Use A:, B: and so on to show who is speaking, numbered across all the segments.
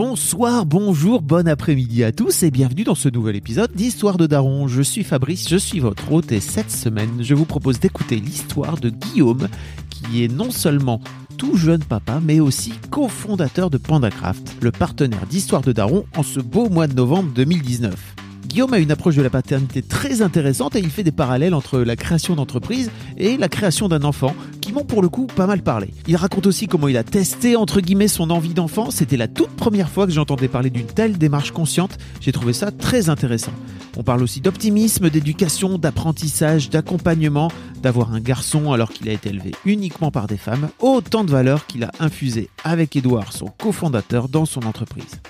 A: Bonsoir, bonjour, bon après-midi à tous et bienvenue dans ce nouvel épisode d'Histoire de Daron. Je suis Fabrice, je suis votre hôte et cette semaine, je vous propose d'écouter l'histoire de Guillaume qui est non seulement tout jeune papa, mais aussi cofondateur de PandaCraft, le partenaire d'Histoire de Daron en ce beau mois de novembre 2019. Guillaume a une approche de la paternité très intéressante et il fait des parallèles entre la création d'entreprise et la création d'un enfant qui m'ont pour le coup pas mal parlé. Il raconte aussi comment il a testé entre guillemets son envie d'enfant. C'était la toute première fois que j'entendais parler d'une telle démarche consciente. J'ai trouvé ça très intéressant. On parle aussi d'optimisme, d'éducation, d'apprentissage, d'accompagnement, d'avoir un garçon alors qu'il a été élevé uniquement par des femmes. Autant de valeurs qu'il a infusées avec Edouard, son cofondateur, dans son entreprise.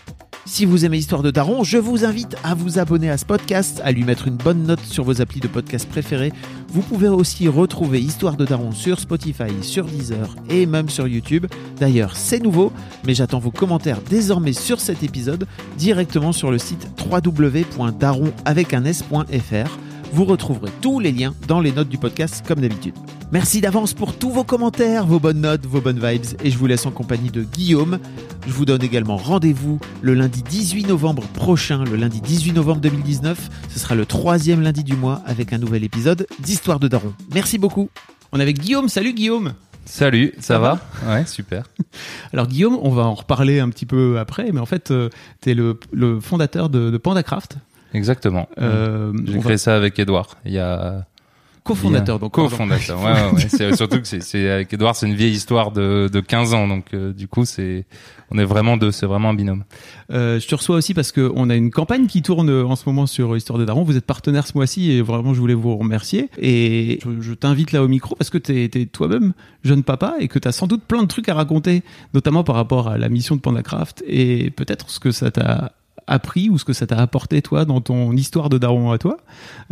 A: Si vous aimez Histoire de Daron, je vous invite à vous abonner à ce podcast, à lui mettre une bonne note sur vos applis de podcast préférés. Vous pouvez aussi retrouver Histoire de Daron sur Spotify, sur Deezer et même sur YouTube. D'ailleurs, c'est nouveau, mais j'attends vos commentaires désormais sur cet épisode directement sur le site www.daron.fr. Vous retrouverez tous les liens dans les notes du podcast comme d'habitude. Merci d'avance pour tous vos commentaires, vos bonnes notes, vos bonnes vibes et je vous laisse en compagnie de Guillaume. Je vous donne également rendez-vous le lundi 18 novembre prochain, le lundi 18 novembre 2019. Ce sera le troisième lundi du mois avec un nouvel épisode d'Histoire de Daron. Merci beaucoup. On est avec Guillaume. Salut Guillaume.
B: Salut, ça, va, Ouais, super.
A: Alors Guillaume, on va en reparler un petit peu après, mais en fait, euh, tu es le, le fondateur de, de PandaCraft.
B: Exactement.
A: Euh,
B: J'ai
A: on
B: créé
A: va-
B: ça avec Edouard. Il y a
A: Co-fondateur, donc.
B: co-fondateur. ouais, ouais, ouais. C'est surtout que c'est- avec Edouard, c'est une vieille histoire de, de 15 ans, donc euh, du coup c'est on est vraiment deux, c'est vraiment un binôme.
A: Euh, je te reçois aussi parce qu'on a une campagne qui tourne en ce moment sur Histoire de Daron. Vous êtes partenaire ce mois-ci et vraiment je voulais vous remercier. Et je, je t'invite là au micro parce que tu es, toi-même jeune papa et que tu as sans doute plein de trucs à raconter, notamment par rapport à la mission de PandaCraft et peut-être ce que ça t'a appris ou ce que ça t'a apporté toi dans ton histoire de daron à toi.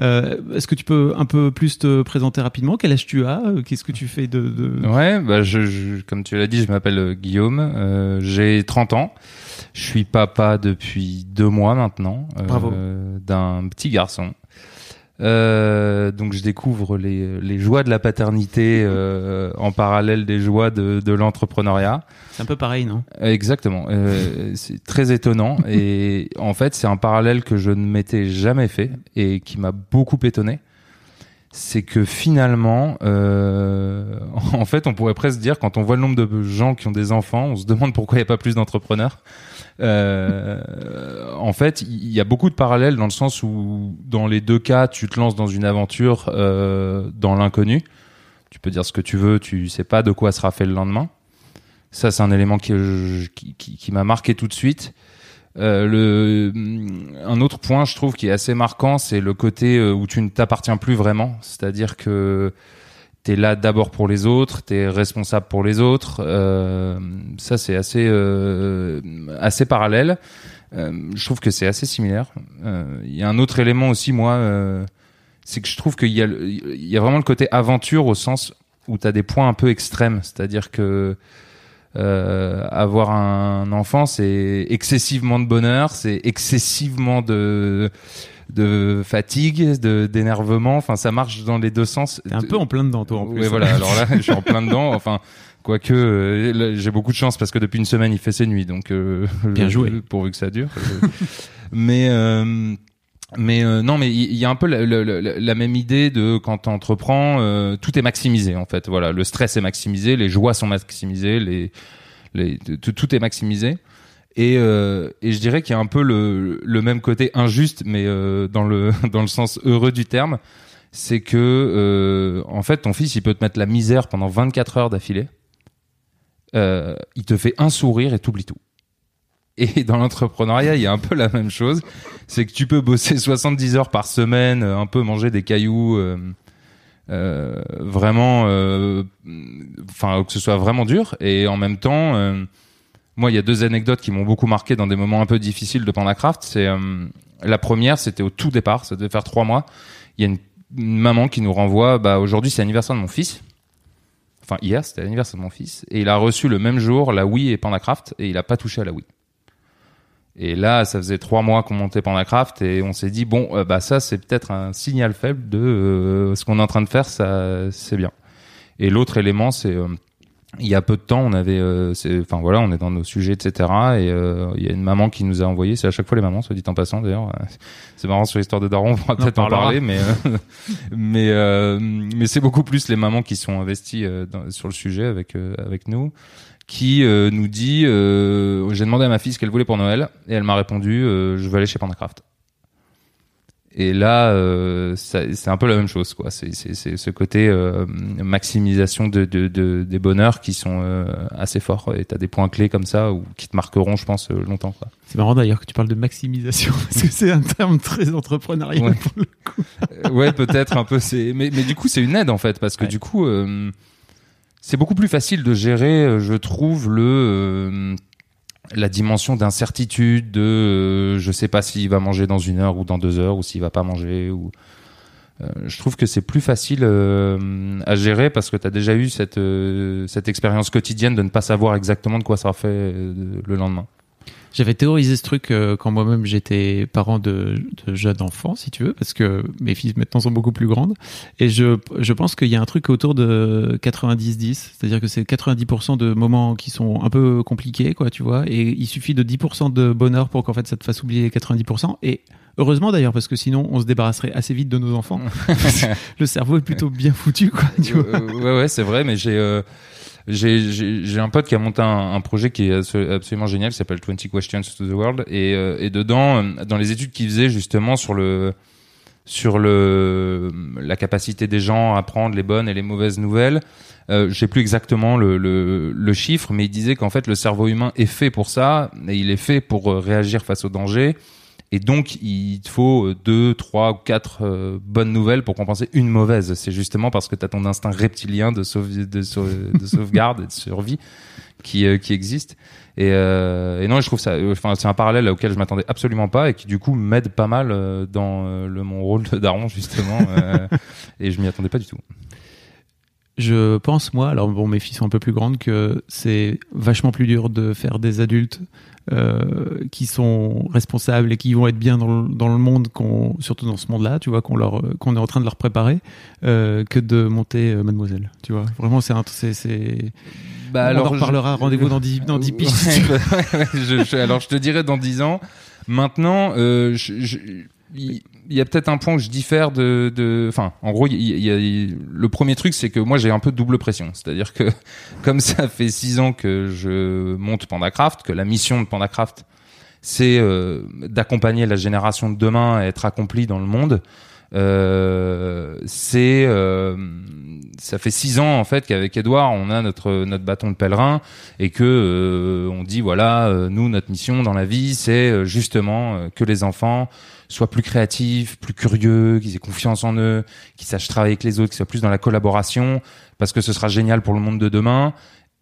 A: Euh, Est-ce que tu peux un peu plus te présenter rapidement? Quel âge tu as? Qu'est-ce que tu fais de... de...
B: Ouais, bah je, je- comme tu l'as dit, je m'appelle euh, Guillaume, euh, j'ai 30 ans, je suis papa depuis deux mois maintenant, euh,
A: Bravo.
B: d'un petit garçon. Euh, donc je découvre les, les joies de la paternité euh, en parallèle des joies de, de l'entrepreneuriat.
A: C'est un peu pareil, non?
B: Exactement. Euh, c'est très étonnant et en fait c'est un parallèle que je ne m'étais jamais fait et qui m'a beaucoup étonné. C'est que finalement, euh, en fait, on pourrait presque dire quand on voit le nombre de gens qui ont des enfants, on se demande pourquoi il n'y a pas plus d'entrepreneurs. Euh, en fait, il y a beaucoup de parallèles dans le sens où, dans les deux cas, tu te lances dans une aventure euh, dans l'inconnu. Tu peux dire ce que tu veux, tu sais pas de quoi sera fait le lendemain. Ça, c'est un élément qui, qui m'a marqué tout de suite. Euh, le, un autre point, je trouve, qui est assez marquant, c'est le côté euh, où tu ne t'appartiens plus vraiment. C'est-à-dire que tu es là d'abord pour les autres, tu es responsable pour les autres. Euh, ça, c'est assez, assez parallèle. Je trouve que c'est assez similaire. Il y a un autre élément aussi, moi, c'est que je trouve qu'il y, a y a vraiment le côté aventure au sens où tu as des points un peu extrêmes. C'est-à-dire que euh, avoir un enfant, c'est excessivement de bonheur, c'est excessivement de de fatigue, de d'énervement. Enfin, ça marche dans les deux sens.
A: T'es un peu en plein dedans, toi, en plus.
B: Ouais, voilà. Alors là, je suis en plein dedans. Enfin, quoique euh, j'ai beaucoup de chance parce que depuis une semaine, il fait ses nuits, donc euh,
A: Bien joué.
B: Pourvu que ça dure. Euh, mais euh, mais euh, non, mais il y, a un peu la, même idée de quand tu entreprends, euh, tout est maximisé en fait. Voilà, le stress est maximisé, les joies sont maximisées, les, les tout, tout est maximisé. Et, euh, et je dirais qu'il y a un peu le, le même côté injuste, mais euh, dans le dans le sens heureux du terme, c'est que euh, en fait ton fils il peut te mettre la misère pendant 24 heures d'affilée. Euh, il te fait un sourire et t'oublies tout. Et dans l'entrepreneuriat, il y a un peu la même chose. C'est que tu peux bosser 70 heures par semaine, euh, un peu manger des cailloux, euh, euh, vraiment, euh, enfin que ce soit vraiment dur. Et en même temps euh, moi il y a deux anecdotes qui m'ont beaucoup marqué dans des moments un peu difficiles de Pandacraft c'est la première c'était au tout départ ça devait faire trois mois. Il y a une, une maman qui nous renvoie bah aujourd'hui c'est l'anniversaire de mon fils. Enfin hier c'était l'anniversaire de mon fils. Et il a reçu le même jour la Wii et Pandacraft et il a pas touché à la Wii et là, ça faisait trois mois qu'on montait Pandacraft et on s'est dit bon, euh, bah ça c'est peut-être un signal faible de euh, ce qu'on est en train de faire, ça c'est bien. Et l'autre élément, c'est euh, il y a peu de temps, on avait, euh, enfin voilà, on est dans nos sujets, etc. Et euh, il y a une maman qui nous a envoyé, c'est à chaque fois les mamans, soit dit en passant d'ailleurs. C'est marrant sur l'histoire de Daron, on pourra peut-être en parler, mais euh, mais euh, mais c'est beaucoup plus les mamans qui sont investies euh, dans- sur le sujet avec euh, avec nous qui euh, nous dit euh, j'ai demandé à ma fille ce qu'elle voulait pour Noël et elle m'a répondu euh, je veux aller chez Pandacraft et là euh, c'est un peu la même chose quoi c'est ce côté euh, maximisation de, de, de des bonheurs qui sont euh, assez forts et t'as des points clés comme ça ou qui te marqueront je pense longtemps
A: C'est marrant d'ailleurs que tu parles de maximisation, parce que c'est un terme très entrepreneurial
B: Ouais.
A: pour le coup.
B: Ouais, peut-être un peu. C'est mais mais du coup c'est une aide en fait parce que
A: Ouais.
B: du coup euh, c'est beaucoup plus facile de gérer, euh, je trouve le euh, la dimension d'incertitude de euh, je sais pas s'il va manger dans une heure ou dans deux heures ou s'il va pas manger ou euh, je trouve que c'est plus facile euh, à gérer parce que tu as déjà eu cette cette expérience quotidienne de ne pas savoir exactement de quoi ça fait le lendemain.
A: J'avais théorisé ce truc euh, quand moi-même j'étais parent de, de jeunes enfants, si tu veux, parce que mes filles maintenant sont beaucoup plus grandes. Et je, je pense qu'il y a un truc autour de 90-10, c'est-à-dire que c'est 90% de moments qui sont un peu compliqués, quoi, tu vois. Et il suffit de 10% de bonheur pour qu'en fait ça te fasse oublier les 90%. Et heureusement d'ailleurs, parce que sinon on se débarrasserait assez vite de nos enfants. Le cerveau est plutôt bien foutu, quoi, tu vois.
B: Ouais, ouais, c'est vrai, mais j'ai euh, j'ai un pote qui a monté un, projet qui est abso- absolument génial, qui s'appelle 20 Questions to the World, et, euh, et dedans, euh, dans les études qu'il faisait justement sur le sur le la capacité des gens à prendre les bonnes et les mauvaises nouvelles. Euh, je sais plus exactement le, le, le chiffre, mais il disait qu'en fait le cerveau humain est fait pour ça, et il est fait pour euh, réagir face au danger. Et donc, il te faut euh, deux, trois ou quatre euh, bonnes nouvelles pour compenser une mauvaise. C'est justement parce que tu as ton instinct reptilien de, sauve- de, sau- de sauvegarde et de survie qui, euh, qui existe. Et, euh, et non, je trouve ça, euh, enfin, c'est un parallèle auquel je m'attendais absolument pas et qui du coup m'aide pas mal euh, dans euh, le, mon rôle de daron justement. euh, et je m'y attendais pas du tout.
A: Je pense, moi, alors bon, mes filles sont un peu plus grandes, que c'est vachement plus dur de faire des adultes euh, qui sont responsables et qui vont être bien dans le, dans le monde, qu'on, surtout dans ce monde-là, tu vois, qu'on, leur, qu'on est en train de leur préparer, euh, que de monter euh, Mademoiselle, tu vois. Vraiment, c'est un, c'est.
B: Bah,
A: On en reparlera, rendez-vous dans 10 dans 10 pistes.
B: Je- je- alors je te dirais dans 10 ans. Maintenant, euh, je- je- il y a peut-être un point où je diffère de, de, enfin, en gros, il y, y a, le premier truc, c'est que moi j'ai un peu de double pression, c'est-à-dire que comme ça fait six ans que je monte Pandacraft, que la mission de Pandacraft, c'est euh, d'accompagner la génération de demain à être accomplie dans le monde. Euh, c'est euh, ça fait six ans en fait qu'avec Edouard on a notre notre bâton de pèlerin et que euh, on dit voilà euh, nous notre mission dans la vie c'est euh, justement euh, que les enfants soient plus créatifs, plus curieux, qu'ils aient confiance en eux, qu'ils sachent travailler avec les autres, qu'ils soient plus dans la collaboration parce que ce sera génial pour le monde de demain.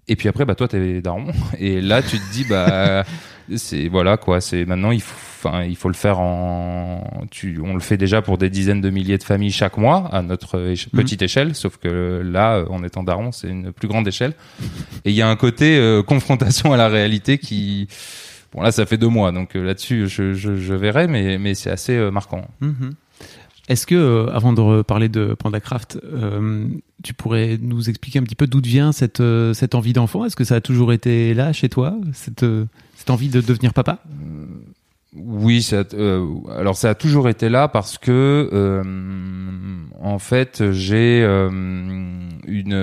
B: Et puis après bah toi t'es daron et là tu te dis bah c'est voilà quoi c'est maintenant il faut enfin il faut le faire en tu on le fait déjà pour des dizaines de milliers de familles chaque mois à notre éche-
A: Mhm.
B: petite échelle sauf que là en étant daron c'est une plus grande échelle et il y a un côté euh, confrontation à la réalité qui bon là ça fait deux mois donc euh, là-dessus je, je, je verrai mais mais c'est assez euh, marquant.
A: Mhm. Est-ce que, euh, avant de reparler de Pandacraft, euh, tu pourrais nous expliquer un petit peu d'où vient cette, euh, cette envie d'enfant? Est-ce que ça a toujours été là chez toi, cette, cette envie de devenir papa?
B: Oui, ça, alors ça a toujours été là parce que en fait j'ai une,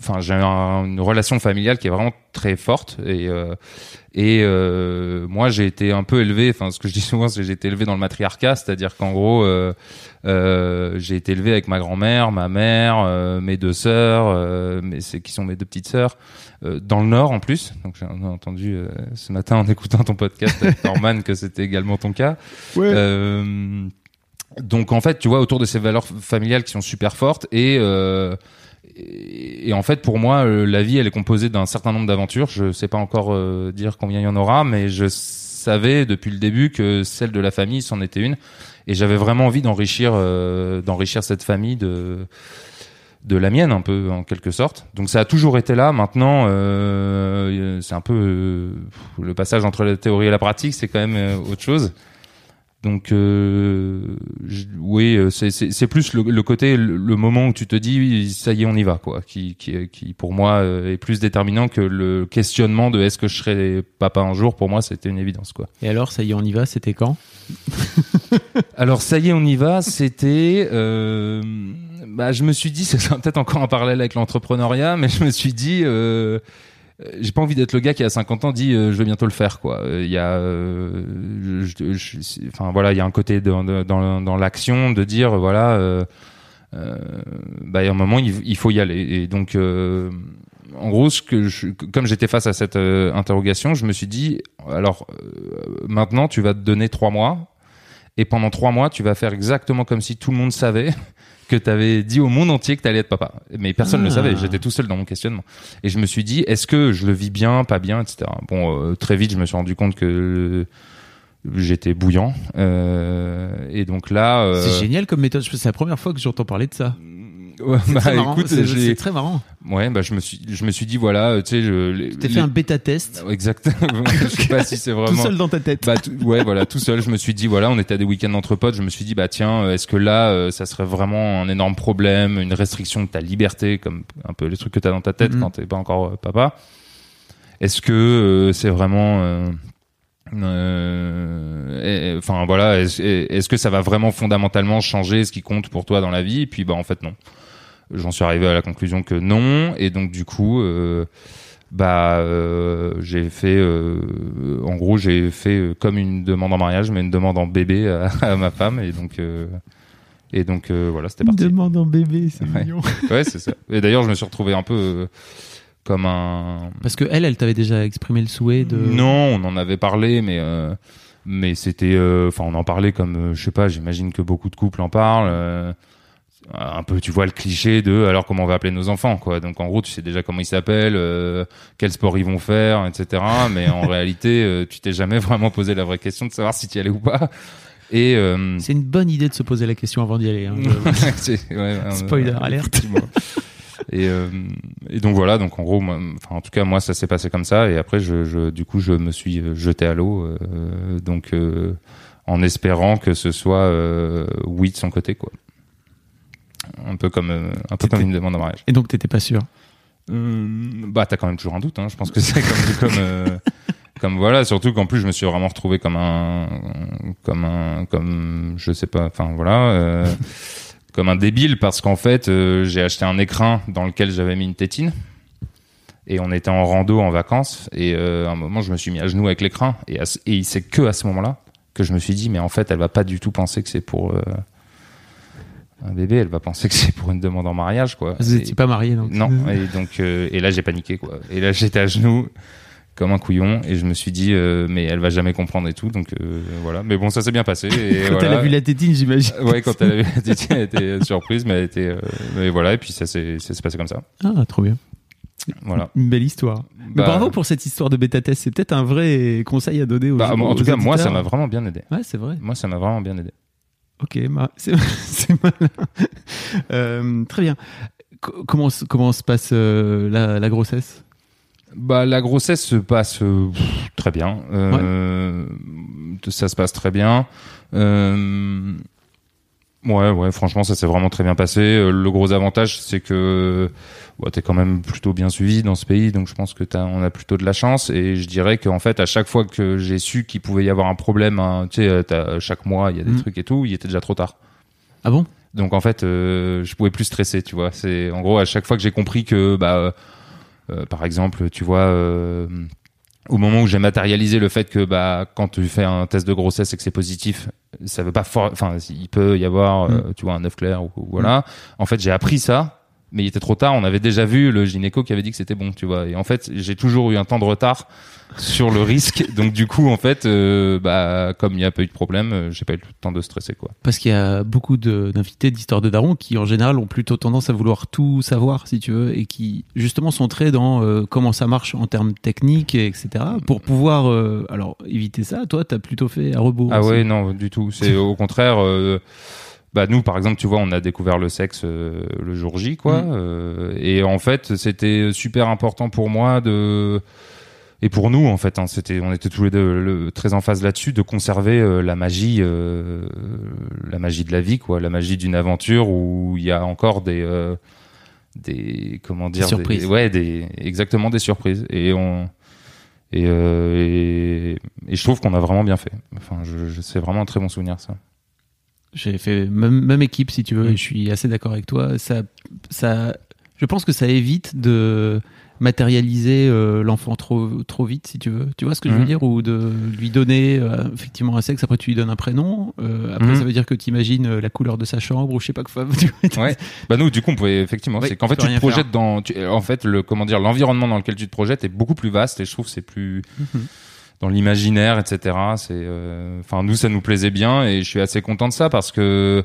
B: enfin j'ai un- une relation familiale qui est vraiment très forte et euh, et euh, moi j'ai été un peu élevé, enfin ce que je dis souvent c'est que j'ai été élevé dans le matriarcat, c'est-à-dire qu'en gros euh, euh, j'ai été élevé avec ma grand-mère, ma mère, euh, mes deux sœurs, euh, mais c'est qui sont mes deux petites sœurs euh, dans le Nord en plus. Donc j'ai entendu euh, ce matin en écoutant ton podcast avec Norman que c'était également ton cas. Euh, donc en fait, tu vois, autour de ces valeurs familiales qui sont super fortes et euh, et, en fait, pour moi, euh, la vie, elle est composée d'un certain nombre d'aventures. Je sais pas encore euh, dire combien il y en aura, mais je savais depuis le début que celle de la famille, c'en était une. Et j'avais vraiment envie d'enrichir, euh, d'enrichir cette famille de de la mienne un peu en quelque sorte. Donc ça a toujours été là. Maintenant, c'est un peu le passage entre la théorie et la pratique, c'est quand même autre chose. Donc euh, je- oui, euh, c'est- c'est c'est plus le, le côté, le, le moment où tu te dis ça y est, on y va, quoi, qui, qui, qui pour moi euh, est plus déterminant que le questionnement de est-ce que je serai papa un jour. Pour moi, c'était une évidence, quoi.
A: Et alors, ça y est, on y va, c'était quand?
B: Alors ça y est, on y va. C'était, euh, bah, je me suis dit, c'est peut-être encore un parallèle avec l'entrepreneuriat, mais je me suis dit, euh, j'ai pas envie d'être le gars qui à 50 ans dit, euh, je vais bientôt le faire, quoi. Euh, Il y a, euh, enfin voilà, il y a un côté dans, dans, dans l'action de dire, voilà, euh, euh, bah, il y a un moment, il, faut y aller. Et donc. Euh, en gros, ce que je, comme j'étais face à cette euh, interrogation, je me suis dit, alors euh, maintenant, tu vas te donner trois mois et pendant trois mois, tu vas faire exactement comme si tout le monde savait que tu avais dit au monde entier que tu allais être papa. Mais personne ne le
A: Ah.
B: savait. J'étais tout seul dans mon questionnement. Et je me suis dit, est-ce que je le vis bien, pas bien, etc. Bon, euh, très vite, je me suis rendu compte que j'étais bouillant. Euh, et donc là, euh,
A: C'est génial comme méthode. C'est la première fois que j'entends parler de ça.
B: Ouais,
A: C'est
B: bah,
A: très marrant.
B: écoute,
A: C'est- très marrant.
B: ouais, bah, je me suis, je me suis dit, voilà, euh, tu sais, je, les-
A: fait un bêta test
B: Exactement. je sais pas si c'est
A: tout
B: vraiment.
A: seul dans ta tête.
B: Bah tout- ouais voilà tout seul je me suis dit voilà on était à des week-ends entre potes je me suis dit bah tiens euh, est-ce que là euh, ça serait vraiment un énorme problème une restriction de ta liberté comme un peu les trucs que t'as dans ta tête
A: Mhm.
B: quand t'es pas encore euh, papa? Est-ce que euh, c'est vraiment enfin voilà est-ce est-ce que ça va vraiment fondamentalement changer ce qui compte pour toi dans la vie? Et puis bah en fait non j'en suis arrivé à la conclusion que non et donc du coup euh, bah euh, j'ai fait euh, en gros j'ai fait euh, comme une demande en mariage mais une demande en bébé à, à ma femme et donc euh, et donc euh, voilà c'était
A: Une
B: parti
A: demande en bébé, c'est
B: Ouais.
A: mignon.
B: ouais c'est ça et d'ailleurs je me suis retrouvé un peu euh, comme un
A: Parce que elle, elle t'avait déjà exprimé le souhait de.
B: non on en avait parlé mais euh, mais c'était euh, enfin on en parlait comme euh, je sais pas j'imagine que beaucoup de couples en parlent euh, un peu tu vois le cliché de alors comment on va appeler nos enfants quoi donc en gros tu sais déjà comment ils s'appellent euh, quel sport ils vont faire etc mais en réalité euh, tu t'es jamais vraiment posé la vraie question de savoir si tu y allais ou pas et euh,
A: C'est une bonne idée de se poser la question avant d'y aller. hein.
B: Ouais, ouais,
A: Spoiler
B: ouais,
A: alert.
B: effectivement. Et, euh, et donc voilà, donc en gros, moi, enfin en tout cas moi ça s'est passé comme ça et après je, je du coup je me suis euh, jeté à l'eau, euh, donc euh, en espérant que ce soit euh, oui de son côté quoi. Un peu comme euh, un peu comme une demande en mariage.
A: Et donc t'étais pas sûr.
B: Euh, bah t'as quand même toujours un doute, hein. je pense que c'est comme comme euh, comme voilà, surtout qu'en plus je me suis vraiment retrouvé comme un comme un comme je sais pas, enfin voilà. euh, comme un débile parce qu'en fait euh, j'ai acheté un écrin dans lequel j'avais mis une tétine et on était en rando en vacances et euh, à un moment je me suis mis à genoux avec l'écran et, à et c'est que à ce moment-là que je me suis dit mais en fait elle va pas du tout penser que c'est pour un bébé elle va penser que c'est pour une demande en mariage quoi
A: Vous
B: Et-
A: étiez pas mariés donc.
B: non et donc euh, et là j'ai paniqué quoi et là j'étais à genoux comme un couillon et je me suis dit euh, mais elle va jamais comprendre et tout donc euh, voilà mais bon ça s'est bien passé et
A: Quand
B: voilà.
A: elle a vu la tétine, j'imagine.
B: Ouais, quand elle a vu la tétine, elle était surprise, mais elle était, mais voilà, et puis ça s'est, passé comme ça.
A: Ah, trop bien.
B: Voilà.
A: Une belle histoire. Mais
B: Bah,
A: bravo pour cette histoire de bêta test. C'est peut-être un vrai conseil à donner aux
B: bah, en
A: aux
B: tout cas, moi, ça m'a vraiment bien aidé.
A: Ouais, c'est vrai.
B: Moi, ça m'a vraiment bien aidé.
A: Ok, c'est malin. Euh, très bien. Co- comment, se- comment se passe euh, la, la grossesse?
B: Bah, la grossesse se passe euh, pff, très bien. Euh, Ça se passe très bien. Euh, ouais, ouais, franchement, ça s'est vraiment très bien passé. Euh, Le gros avantage, c'est que ouais, t'es quand même plutôt bien suivi dans ce pays, donc je pense que t'as, on a plutôt de la chance. Et je dirais qu'en fait, à chaque fois que j'ai su qu'il pouvait y avoir un problème, hein, tu sais, euh, t'as- chaque mois, il y a des
A: Mm.
B: trucs et tout, il était déjà trop tard.
A: Ah bon?
B: Donc en fait, euh, je pouvais plus stresser, tu vois. C'est en gros à chaque fois que j'ai compris que, bah, euh, euh, par exemple, tu vois, euh, au moment où j'ai matérialisé le fait que, bah, quand tu fais un test de grossesse et que c'est positif, ça veut pas, enfin, il peut y avoir, euh, tu vois, un œuf clair ou, ou voilà. En fait, j'ai appris ça mais il était trop tard. On avait déjà vu le gynéco qui avait dit que c'était bon, tu vois. Et en fait, j'ai toujours eu un temps de retard sur le risque. Donc du coup, en fait, euh, bah comme il n'y a pas eu de problème, euh, j'ai pas eu le temps de stresser quoi.
A: Parce qu'il y a beaucoup d'invités d'histoire de Daron qui en général ont plutôt tendance à vouloir tout savoir, si tu veux, et qui justement sont très dans euh, comment ça marche en termes techniques, et etc. Pour pouvoir, euh, alors éviter ça. Toi, t'as plutôt fait à rebours.
B: Ah ouais, non, du tout. C'est au contraire. Bah nous, par exemple, tu vois, on a découvert le sexe euh, le jour J, quoi.
A: Mm.
B: euh, et en fait, c'était super important pour moi de et pour nous, en fait, hein, c'était, on était tous les deux le- très en phase là-dessus, de conserver euh, la magie, euh, la magie de la vie, quoi, la magie d'une aventure où il y a encore des euh, des comment dire
A: surprises.
B: ouais, des exactement des surprises. Et on et, et, et je trouve qu'on a vraiment bien fait. Enfin, je, je- c'est vraiment un très bon souvenir, ça.
A: J'ai fait même, même équipe, si tu veux, et je suis assez d'accord avec toi. Ça, ça, je pense que ça évite de matérialiser euh, l'enfant trop, trop vite, si tu veux. Tu vois ce que je veux dire? Ou de lui donner euh, effectivement un sexe, après tu lui donnes un prénom. euh, après,
B: Mhm.
A: ça veut dire que tu imagines la couleur de sa chambre, ou je sais pas quoi.
B: Ouais. Bah nous, du coup, on pouvait effectivement. C'est qu'en fait, tu te projettes dans. tu- en fait, le comment dire, l'environnement dans lequel tu te projettes est beaucoup plus vaste et je trouve que c'est plus
A: Mhm.
B: Dans l'imaginaire, etc. C'est. euh, Enfin, nous, ça nous plaisait bien et je suis assez content de ça parce que.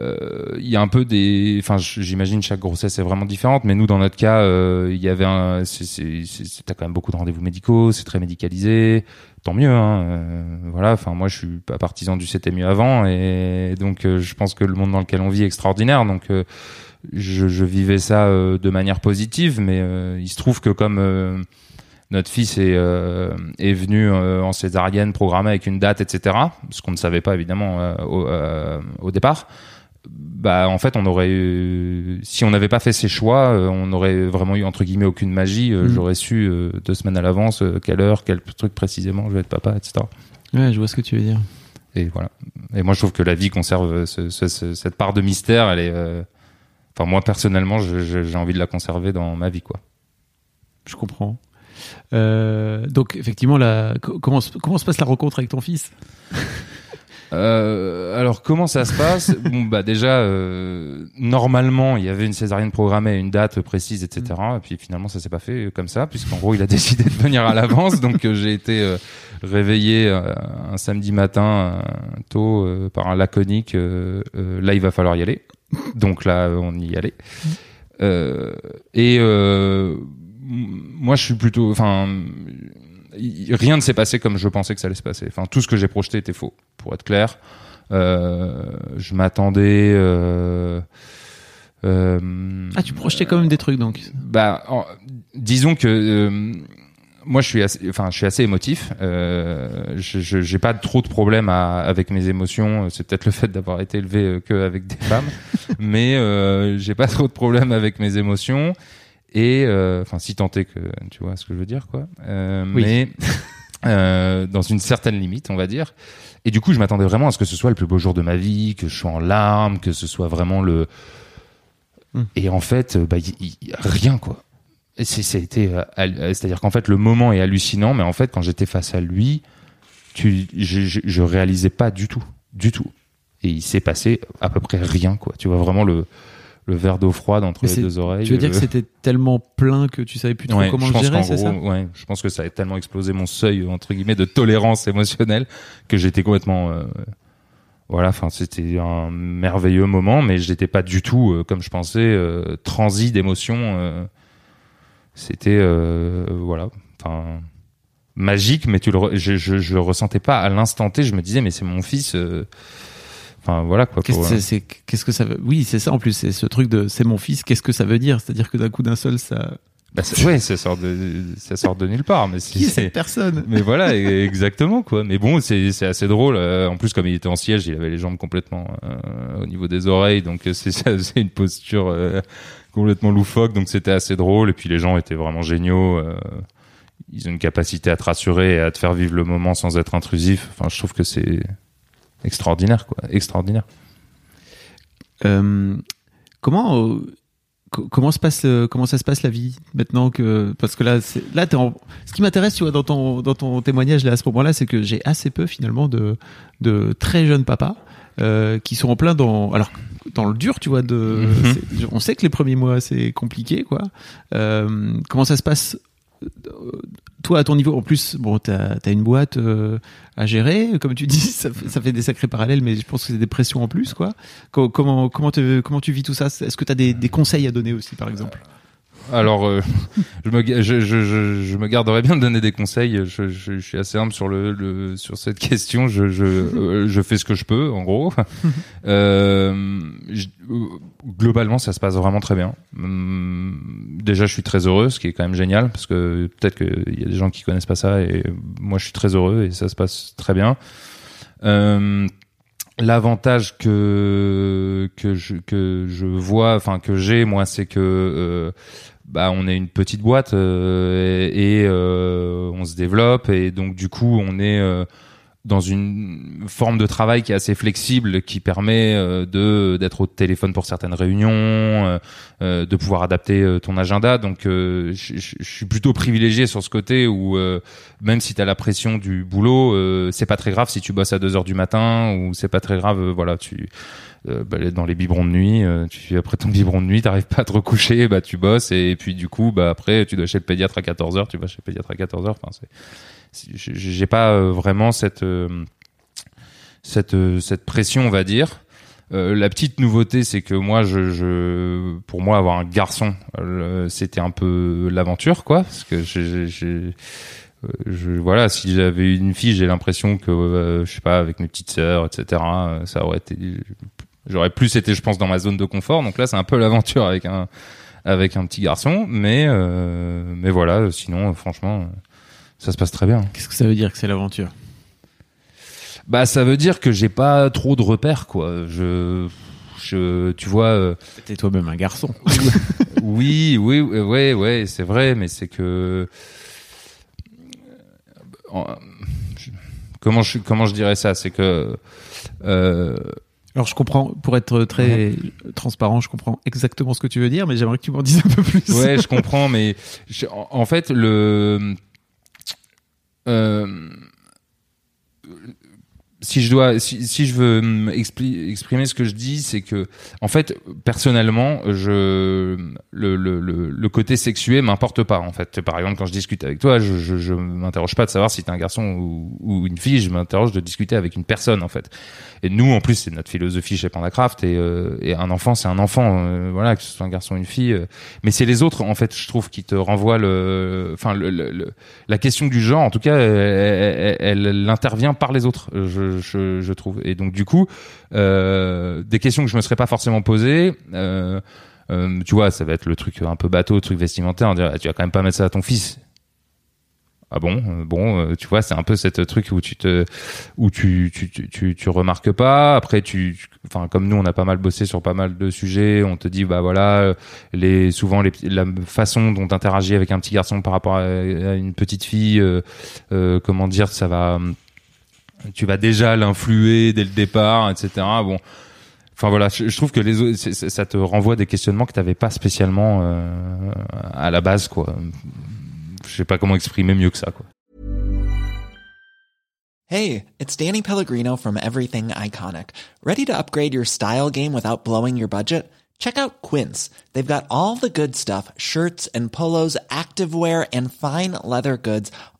B: euh, Il y a un peu des, enfin, j'imagine chaque grossesse est vraiment différente, mais nous, dans notre cas, euh, il y avait un, t'as quand même beaucoup de rendez-vous médicaux, c'est très médicalisé, tant mieux, hein. euh, voilà. Enfin, moi, je suis pas partisan du c'était mieux avant, et donc, je pense que le monde dans lequel on vit est extraordinaire, donc. je, je vivais ça de manière positive, mais il se trouve que comme notre fils est, euh, est venu euh, en césarienne programmée avec une date, etc., ce qu'on ne savait pas évidemment euh, au, euh, au départ, bah en fait on aurait eu, si on n'avait pas fait ces choix, on aurait vraiment eu entre guillemets aucune magie.
A: Mm.
B: J'aurais su deux semaines à l'avance quelle heure, quel truc précisément je vais être papa, etc.
A: Ouais, je vois ce que tu veux dire.
B: Et voilà. Et moi, je trouve que la vie conserve ce- ce- ce- cette part de mystère. Elle est. Enfin, moi personnellement, j'ai envie de la conserver dans ma vie, quoi.
A: Je comprends. Euh, donc, effectivement, la, co- comment, se- comment se passe la rencontre avec ton fils?
B: Euh, alors, comment ça se passe? Bon, bah déjà, euh, normalement, il y avait une césarienne programmée, à une date précise, etc. Et puis finalement, ça s'est pas fait comme ça, puisqu'en gros, il a décidé de venir à l'avance. donc, euh, j'ai été réveillé un samedi matin tôt par un laconique. là, il va falloir y aller. Donc là, on y allait. Euh, et moi, je suis plutôt, enfin, rien ne s'est passé comme je pensais que ça allait se passer. Enfin, tout ce que j'ai projeté était faux, pour être clair. Euh, je m'attendais. Euh, euh,
A: Ah, tu projetais quand même des trucs, donc.
B: bah, en- disons que euh, moi, je suis assez, enfin, je suis assez émotif. Euh, je j'ai pas trop de problèmes à- avec mes émotions. C'est peut-être le fait d'avoir été élevé euh, que avec des femmes, mais euh, j'ai pas trop de problèmes avec mes émotions. Et euh, enfin, si tant est que tu vois ce que je veux dire, quoi. Euh,
A: Oui.
B: Mais euh, dans une certaine limite, on va dire. Et du coup, je m'attendais vraiment à ce que ce soit le plus beau jour de ma vie, que je sois en larmes, que ce soit vraiment le.
A: Hmm.
B: Et en fait, bah, y- y- rien quoi. C'est-à-dire qu'en fait, le moment est hallucinant, mais en fait, quand j'étais face à lui, tu, je, je, je réalisais pas du tout, du tout. Et il s'est passé à peu près rien quoi. Tu vois vraiment le, le verre d'eau froide entre
A: Mais
B: les deux oreilles.
A: Tu veux dire
B: euh,
A: que c'était tellement plein que tu savais plus trop
B: Ouais,
A: comment
B: je
A: le gérer, c'est ça
B: ouais, je pense que ça a tellement explosé mon seuil entre guillemets de tolérance émotionnelle que j'étais complètement euh, voilà, enfin c'était un merveilleux moment mais j'étais pas du tout euh, comme je pensais euh, transi d'émotions euh, c'était euh, voilà, enfin magique mais tu le je, je je le ressentais pas à l'instant T, je me disais mais c'est mon fils euh, Enfin voilà quoi.
A: Qu'est-ce c'est- qu'est-ce que ça veut Oui, c'est ça en plus, c'est ce truc de c'est mon fils, qu'est-ce que ça veut dire? C'est-à-dire que d'un coup d'un seul, ça.
B: bah, ouais, ça sort de ça sort de nulle part mais c'est-
A: Qui est cette personne?
B: Mais voilà, exactement quoi. Mais bon, c'est c'est assez drôle. Euh, En plus, comme il était en siège, il avait les jambes complètement euh, au niveau des oreilles, donc euh, c'est c'est une posture euh, complètement loufoque. Donc c'était assez drôle. Et puis les gens étaient vraiment géniaux. euh, ils ont une capacité à te rassurer et à te faire vivre le moment sans être intrusif. Enfin, je trouve que c'est extraordinaire quoi, extraordinaire.
A: Euh, comment euh, co- comment se passe euh, comment ça se passe la vie maintenant que parce que là c'est là t'es en ce qui m'intéresse tu vois dans ton dans ton témoignage là à ce moment-là c'est que j'ai assez peu finalement de de très jeunes papas euh, qui sont en plein dans alors dans le dur, tu vois. De,
B: Mhm.
A: c'est- on sait que les premiers mois c'est compliqué, quoi. Euh, comment ça se passe toi à ton niveau en plus bon t'as as une boîte euh, à gérer comme tu dis ça, fait- des sacrés parallèles mais je pense que c'est des pressions en plus quoi. Co- comment comment comment tu vis tout ça? Est-ce que tu as des conseils à donner aussi par exemple?
B: Alors, euh, je, me, je, je, je, je me garderais bien de donner des conseils. Je, je, je suis assez humble sur le, le sur cette question. Je, je, euh, je fais ce que je peux, en gros. euh, euh, globalement, ça se passe vraiment très bien. Hum, déjà, je suis très heureux, ce qui est quand même génial, parce que peut-être qu'il y a des gens qui connaissent pas ça, et moi, je suis très heureux et ça se passe très bien. Euh, L'avantage que que je que je vois, enfin que j'ai moi, c'est que euh, bah on est une petite boîte euh, et, et, euh, on se développe et donc du coup on est euh, dans une forme de travail qui est assez flexible, qui permet euh, de d'être au téléphone pour certaines réunions, euh, euh, de pouvoir adapter euh, ton agenda. Donc, euh, je je- suis plutôt privilégié sur ce côté où même si tu as la pression du boulot, c'est pas très grave si tu bosses à 2 heures du matin ou c'est pas très grave. voilà, tu bah, dans les biberons de nuit, tu après ton biberon de nuit, t'arrives pas à te recoucher, bah tu bosses et, puis du coup, bah après tu dois chez le pédiatre à 14 heures, tu vas chez le pédiatre à 14 heures. Enfin, c'est- j'ai pas euh, vraiment cette euh, cette euh, cette pression, on va dire. La petite nouveauté, c'est que moi, je, pour moi, avoir un garçon, c'était un peu l'aventure, quoi, parce que je, voilà, si j'avais une fille, j'ai l'impression que, euh, je sais pas, avec mes petites sœurs, etc., ça aurait été, j'aurais plus été, je pense, dans ma zone de confort. Donc là, c'est un peu l'aventure avec un, avec un petit garçon, mais, mais voilà, sinon, franchement, ça se passe très bien.
A: qu'est-ce que ça veut dire que c'est l'aventure?
B: Bah, ça veut dire que j'ai pas trop de repères, quoi. Je, je, tu vois. euh,
A: t'es toi-même un garçon
B: oui, oui, oui, ouais, ouais, c'est vrai, mais c'est que. en- je- Comment je, comment je dirais ça? C'est que. euh,
A: alors je comprends pour être très transparent je comprends exactement ce que tu veux dire mais j'aimerais que tu m'en dises un peu plus
B: ouais, je comprends, mais je- en, en fait, le. Euh, si je dois, si, si je veux hum, exprimer ce que je dis, c'est que, en fait, personnellement, je le, le, le, le côté sexué m'importe pas. En fait, par exemple, quand je discute avec toi, je, je, je m'interroge pas de savoir si t'es un garçon ou, une fille. Je m'interroge de discuter avec une personne, en fait. Et nous, en plus, c'est notre philosophie chez Pandacraft. Et, euh, et un enfant, c'est un enfant. euh, voilà, que ce soit un garçon ou une fille. euh. mais c'est les autres, en fait, je trouve, qui te renvoient le, enfin, le, la question du genre. En tout cas, elle, elle, elle intervient par les autres, je, trouve. Et donc, du coup, euh, des questions que je me serais pas forcément posées. Euh, euh, tu vois, ça va être le truc un peu bateau, le truc vestimentaire. On dirait, tu vas quand même pas mettre ça à ton fils. Ah bon, euh, bon, euh, tu vois, c'est un peu cette truc où tu te, où tu, tu, tu, tu, remarques pas. Après, tu, enfin, comme nous, on a pas mal bossé sur pas mal de sujets. On te dit, bah voilà, les, souvent les, la façon dont t'interagis avec un petit garçon par rapport à, une petite fille, euh, comment dire, ça va, tu vas déjà l'influer dès le départ, etc. Bon. Enfin voilà, je, trouve que ça te renvoie des questionnements que t'avais pas spécialement euh, à la base, quoi. Je sais pas comment exprimer mieux que ça, quoi.
C: Hey, it's Danny Pellegrino from Everything Iconic. Ready to upgrade your style game without blowing your budget? Check out Quince. They've got all the good stuff shirts and polos, activewear, and fine leather goods,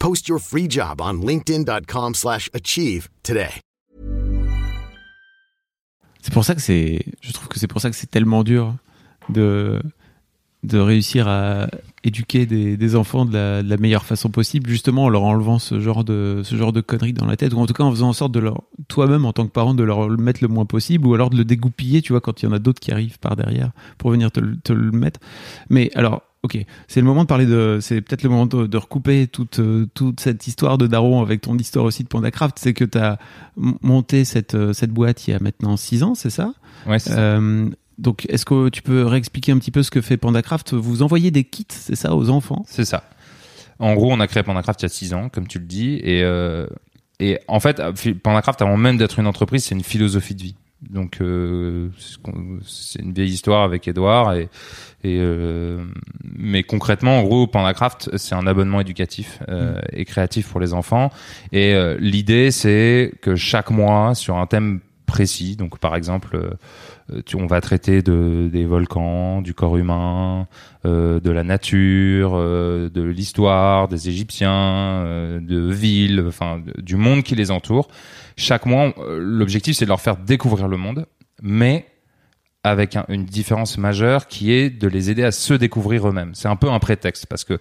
D: Post your free job on slash achieve today.
A: C'est pour ça que c'est, je trouve que c'est pour ça que c'est tellement dur de de réussir à éduquer des, enfants de la, meilleure façon possible, justement en leur enlevant ce genre de ce genre de conneries dans la tête, ou en tout cas en faisant en sorte de leur toi-même en tant que parent de leur le mettre le moins possible, ou alors de le dégoupiller, tu vois, quand il y en a d'autres qui arrivent par derrière pour venir te le mettre. Mais alors Ok, c'est le moment de parler de, c'est peut-être le moment de, recouper toute euh, toute cette histoire de Daron avec ton histoire aussi de PandaCraft. C'est que tu as monté cette euh, cette boîte il y a maintenant six ans, c'est ça?
B: Ouais. c'est ça. Euh,
A: donc, est-ce que tu peux réexpliquer un petit peu ce que fait PandaCraft Vous envoyez des kits, c'est ça, aux enfants?
B: C'est ça. En gros, on a créé PandaCraft il y a six ans, comme tu le dis, et et en fait, PandaCraft, avant même d'être une entreprise, c'est une philosophie de vie. Donc euh, c'est une vieille histoire avec Edouard et, et euh, mais concrètement en gros Pandacraft c'est un abonnement éducatif euh, mm. et créatif pour les enfants et euh, l'idée c'est que chaque mois sur un thème précis donc par exemple euh, tu, on va traiter de, des volcans, du corps humain, euh, de la nature, de l'histoire, des Égyptiens, de villes, enfin du monde qui les entoure chaque mois, euh, l'objectif c'est de leur faire découvrir le monde, mais avec une différence majeure qui est de les aider à se découvrir eux-mêmes. C'est un peu un prétexte parce que,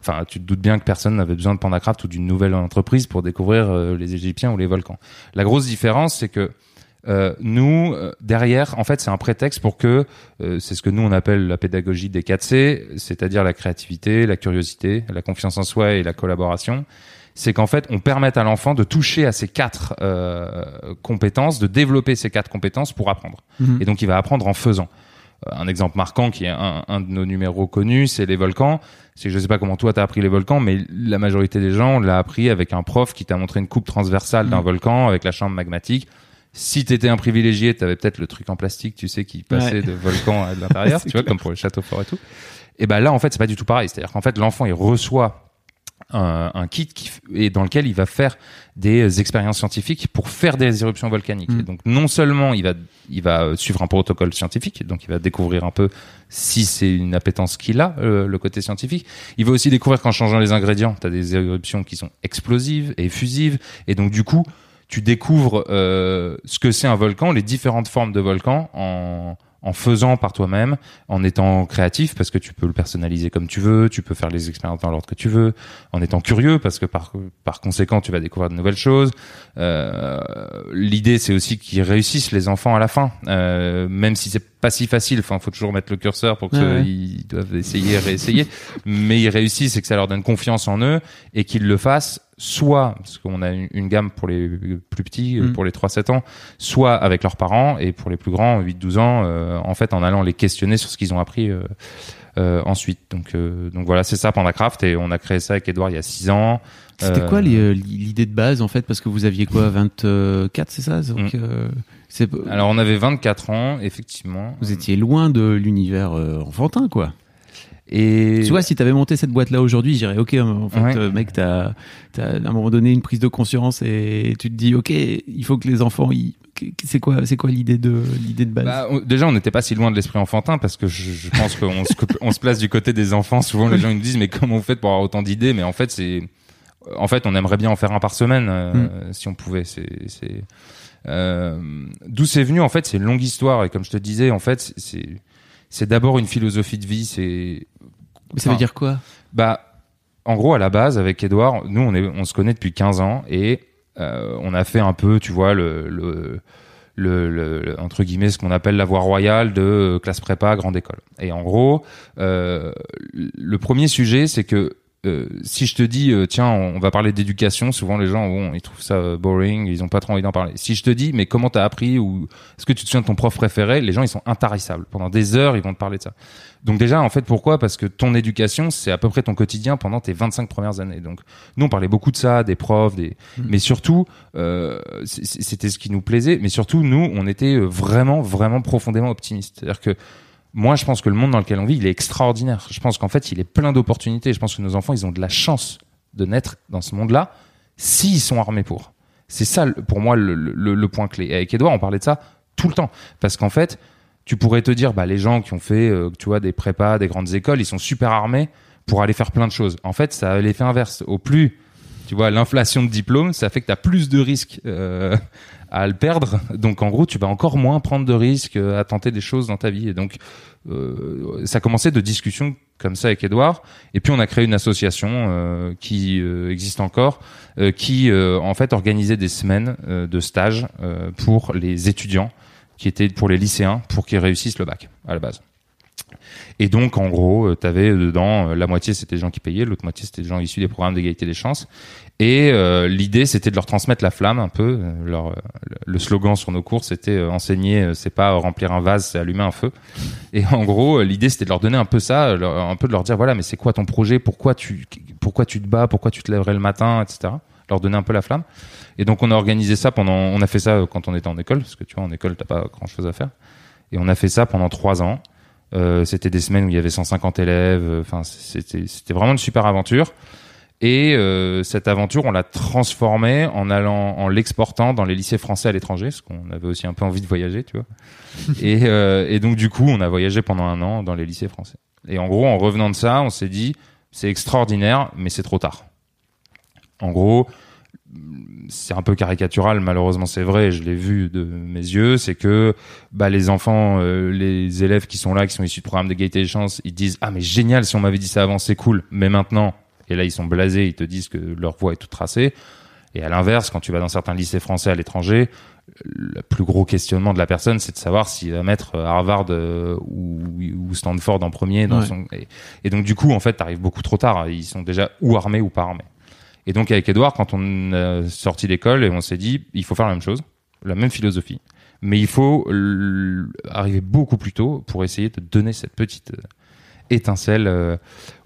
B: enfin, tu te doutes bien que personne n'avait besoin de Pandacraft ou d'une nouvelle entreprise pour découvrir euh, les Égyptiens ou les volcans. La grosse différence, c'est que euh, nous, derrière, en fait, c'est un prétexte pour que, c'est ce que nous on appelle la pédagogie des 4 C, c'est-à-dire la créativité, la curiosité, la confiance en soi et la collaboration c'est qu'en fait, on permet à l'enfant de toucher à ces quatre euh, compétences, de développer ces quatre compétences pour apprendre. Mhm. Et donc, il va apprendre en faisant. Euh, un exemple marquant qui est un, un de nos numéros connus, c'est les volcans. C'est je sais pas comment toi t'as appris les volcans, mais la majorité des gens l'a appris avec un prof qui t'a montré une coupe transversale d'un mhm. volcan avec la chambre magmatique. Si t'étais un privilégié, t'avais peut-être le truc en plastique, tu sais, qui passait de volcan à l'intérieur, tu vois, comme pour le château fort et tout. Et ben là, en fait, c'est pas du tout pareil. C'est-à-dire qu'en fait, l'enfant, il reçoit un, kit qui, et dans lequel il va faire des expériences scientifiques pour faire des éruptions volcaniques. Mm. donc non seulement il va il va suivre un protocole scientifique, donc il va découvrir un peu si c'est une appétence qu'il a euh, le côté scientifique. Il va aussi découvrir qu'en changeant les ingrédients, tu as des éruptions qui sont explosives et fusives et donc du coup tu découvres euh, ce que c'est un volcan, les différentes formes de volcans en en faisant par toi-même, en étant créatif parce que tu peux le personnaliser comme tu veux, tu peux faire les expériences dans l'ordre que tu veux, en étant curieux parce que par par conséquent tu vas découvrir de nouvelles choses. Euh, L'idée c'est aussi qu'ils réussissent les enfants à la fin, euh, même si c'est pas si facile. Enfin, faut toujours mettre le curseur pour qu'ils doivent essayer, réessayer, mais ils réussissent et que ça leur donne confiance en eux et qu'ils le fassent soit parce qu'on a une, gamme pour les plus petits, mm. pour les 3-7 ans, soit avec leurs parents et pour les plus grands, 8-12 ans, euh, en fait en allant les questionner sur ce qu'ils ont appris euh, euh, ensuite. Donc, donc voilà, c'est ça Pandacraft et on a créé ça avec Edouard il y a 6 ans.
A: C'était quoi l'idée de base en fait? Parce que vous aviez quoi 24, c'est ça? Donc,
B: mm. Alors on avait 24 ans, effectivement.
A: Vous étiez loin de l'univers enfantin quoi. Et tu vois, si tu avais monté cette boîte-là aujourd'hui, j'irais, ok, en fait, euh, mec, t'as, as à un moment donné une prise de conscience et tu te dis, ok, il faut que les enfants, c'est quoi, c'est quoi l'idée de l'idée de base? Bah,
B: Déjà, on n'était pas si loin de l'esprit enfantin parce que je, pense qu'on se, on se place du côté des enfants. Souvent, les gens nous disent, mais comment vous faites pour avoir autant d'idées? Mais en fait, c'est, en fait, on aimerait bien en faire un par semaine euh, hmm. si on pouvait. C'est, c'est, euh, d'où c'est venu En fait, c'est une longue histoire et comme je te disais, en fait, c'est c'est d'abord une philosophie de vie. C'est
A: ça veut dire quoi?
B: Bah, en gros, à la base, avec Edouard, nous, on, est, on se connaît depuis 15 ans et euh, on a fait un peu, tu vois, le, le, le, entre guillemets, ce qu'on appelle la voie royale de classe prépa, grande école. Et en gros, euh, le premier sujet, c'est que euh, si je te dis euh, tiens on va parler d'éducation souvent les gens bon ils trouvent ça euh, boring ils ont pas trop envie d'en parler. Si je te dis mais comment t'as appris ou est-ce que tu te souviens de ton prof préféré les gens ils sont intarissables. Pendant des heures ils vont te parler de ça. Donc déjà en fait pourquoi? Parce que ton éducation c'est à peu près ton quotidien pendant tes 25 premières années. Donc nous on parlait beaucoup de ça des profs des mmh. mais surtout c'était ce qui nous plaisait mais surtout nous on était vraiment vraiment profondément optimistes. C'est-à-dire que moi, je pense que le monde dans lequel on vit, il est extraordinaire. Je pense qu'en fait, il est plein d'opportunités. Je pense que nos enfants, ils ont de la chance de naître dans ce monde-là s'ils sont armés pour. C'est ça, pour moi, le, point clé. Et avec Edouard, on parlait de ça tout le temps. Parce qu'en fait, tu pourrais te dire, bah, les gens qui ont fait, euh, tu vois, des prépas, des grandes écoles, ils sont super armés pour aller faire plein de choses. En fait, ça a l'effet inverse. Au plus, tu vois, l'inflation de diplômes, ça fait que tu as plus de risques euh, à le perdre. Donc en gros, tu vas encore moins prendre de risques euh, à tenter des choses dans ta vie. Et donc euh, ça commençait de discussions comme ça avec Edouard. Et puis on a créé une association euh, qui euh, existe encore, euh, qui euh, en fait organisait des semaines de stage euh, pour les étudiants, qui étaient pour les lycéens, pour qu'ils réussissent le bac à la base. Et donc, en gros, tu avais dedans, euh, la moitié c'était des gens qui payaient, l'autre moitié c'était des gens issus des programmes d'égalité des chances. Et euh, l'idée, c'était de leur transmettre la flamme un peu. Euh, euh, le slogan sur nos cours, c'était euh, enseigner, euh, c'est pas remplir un vase, c'est allumer un feu. Et en gros, euh, l'idée, c'était de leur donner un peu ça, un peu de leur dire, voilà, mais c'est quoi ton projet? Pourquoi tu, pourquoi tu te bats? Pourquoi tu te lèverais le matin, etc. Leur donner un peu la flamme. Et donc, on a organisé ça pendant, on a fait ça euh, quand on était en école, parce que tu vois, en école, t'as pas grand chose à faire. Et on a fait ça pendant trois ans. Euh, c'était des semaines où il y avait 150 élèves. euh, Enfin, c'était c'était vraiment une super aventure. Et euh, cette aventure, on l'a transformée en allant, en l'exportant dans les lycées français à l'étranger, parce qu'on avait aussi un peu envie de voyager, tu vois. et, euh, et donc du coup, on a voyagé pendant un an dans les lycées français. Et en gros, en revenant de ça, on s'est dit, c'est extraordinaire, mais c'est trop tard. En gros, c'est un peu caricatural, malheureusement c'est vrai, je l'ai vu de mes yeux, c'est que bah, les enfants, euh, les élèves qui sont là, qui sont issus du programme d'égalité des chances, ils disent ah mais génial, si on m'avait dit ça avant c'est cool, mais maintenant, et là ils sont blasés, ils te disent que leur voie est toute tracée. Et à l'inverse, quand tu vas dans certains lycées français à l'étranger, le plus gros questionnement de la personne, c'est de savoir s'il va mettre Harvard euh, ou, ou Stanford en premier. Dans
A: Ouais.
B: son... et, et donc du coup, en fait, t'arrives beaucoup trop tard. Ils sont déjà ou armés ou pas armés. Et donc avec Edouard, quand on a sorti d'école et on s'est dit, il faut faire la même chose, la même philosophie, mais il faut arriver beaucoup plus tôt pour essayer de donner cette petite euh, étincelle euh,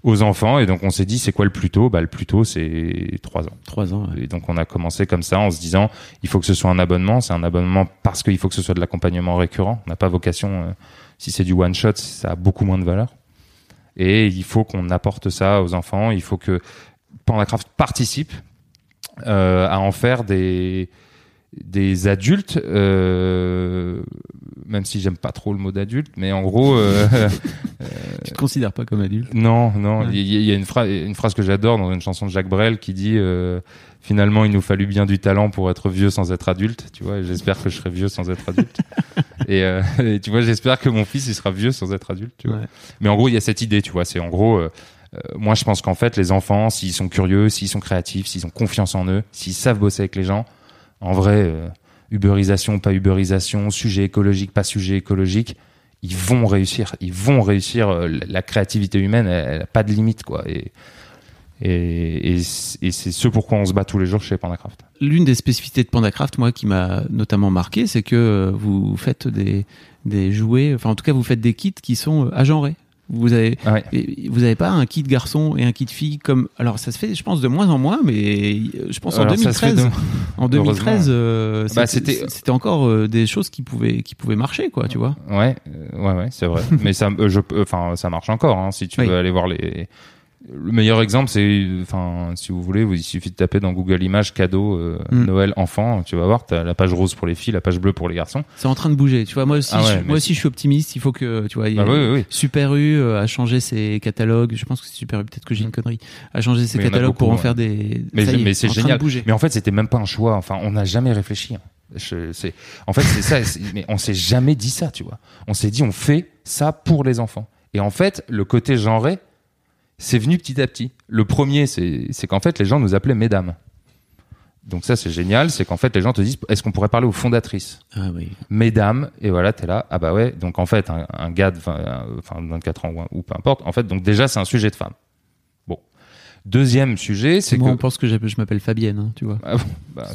B: aux enfants. Et donc on s'est dit, c'est quoi le plus tôt? Bah le plus tôt, c'est trois ans.
A: Trois ans. ouais.
B: Et donc on a commencé comme ça en se disant, il faut que ce soit un abonnement. C'est un abonnement parce qu'il faut que ce soit de l'accompagnement récurrent. On n'a pas vocation, euh, si c'est du one shot, ça a beaucoup moins de valeur. Et il faut qu'on apporte ça aux enfants. Il faut que Pandacraft participe euh, à en faire des des adultes, euh, même si j'aime pas trop le mot d'adulte, mais en gros, euh,
A: Tu te considères pas comme adulte?
B: Non, non.
A: Ouais.
B: Il y, a- il y a une, phrase, une phrase que j'adore dans une chanson de Jacques Brel qui dit euh, finalement il nous fallut bien du talent pour être vieux sans être adulte. Tu vois, j'espère que je serai vieux sans être adulte. et, euh, et tu vois, j'espère que mon fils il sera vieux sans être adulte. Tu vois.
A: Ouais.
B: Mais en gros, il y a cette idée. Tu vois, c'est en gros. Euh, moi, je pense qu'en fait, les enfants, s'ils sont curieux, s'ils sont créatifs, s'ils ont confiance en eux, s'ils savent bosser avec les gens, en vrai, euh, uberisation, pas uberisation, sujet écologique, pas sujet écologique, ils vont réussir. Ils vont réussir. euh, La créativité humaine, elle, elle a pas de limite, quoi. Et, et, et et c'est ce pourquoi on se bat tous les jours chez Pandacraft.
A: L'une des spécificités de Pandacraft, moi, qui m'a notamment marqué, c'est que vous faites des, des jouets, enfin, en tout cas, vous faites des kits qui sont agenrés. Vous avez,
B: Ah ouais.
A: vous avez pas un kit garçon et un kit fille comme, alors ça se fait, je pense, de moins en moins, mais je pense en
B: Alors, fait
A: 2013,
B: de-
A: en 2013, euh, c'était encore euh, des choses qui pouvaient, qui pouvaient marcher, quoi, tu vois.
B: Ouais, euh, ouais, ouais, c'est vrai. Mais ça, euh, je, enfin, ça marche encore. Hein, si tu
A: Oui.
B: veux aller voir les. Le meilleur exemple, c'est, enfin, si vous voulez, il suffit de taper dans Google Images cadeau euh,
A: Mm.
B: Noël enfant. Tu vas voir, t'as la page rose pour les filles, la page bleue pour les garçons.
A: C'est en train de bouger, tu vois. Moi aussi,
B: Ah ouais,
A: je, moi aussi, je suis optimiste. Il faut que, tu vois, y a-
B: Ah oui, oui, oui.
A: Super U euh, a changé ses catalogues. Je pense que c'est Super U, peut-être que j'ai une connerie. A changé ses
B: Mais
A: catalogues pour en
B: ouais.
A: faire des.
B: Mais, mais c'est génial. Mais en fait, c'était même pas un choix. Enfin, on n'a jamais réfléchi. hein. Je, en fait, c'est ça. mais on s'est jamais dit ça, tu vois. On s'est dit, on fait ça pour les enfants. Et en fait, le côté genré, c'est venu petit à petit. Le premier, c'est, qu'en fait, les gens nous appelaient mesdames. Donc ça, c'est génial. C'est qu'en fait, les gens te disent, est-ce qu'on pourrait parler aux fondatrices
A: Ah oui.
B: mesdames, et voilà, t'es là, ah bah ouais, donc en fait, un, un gars de 20, euh, enfin, 24 ans ou, un- ou peu importe, en fait, donc déjà, c'est un sujet de femme. Deuxième sujet, c'est
A: Moi,
B: que.
A: on pense que je m'appelle Fabienne, hein, tu vois.
B: Ah bon, bah,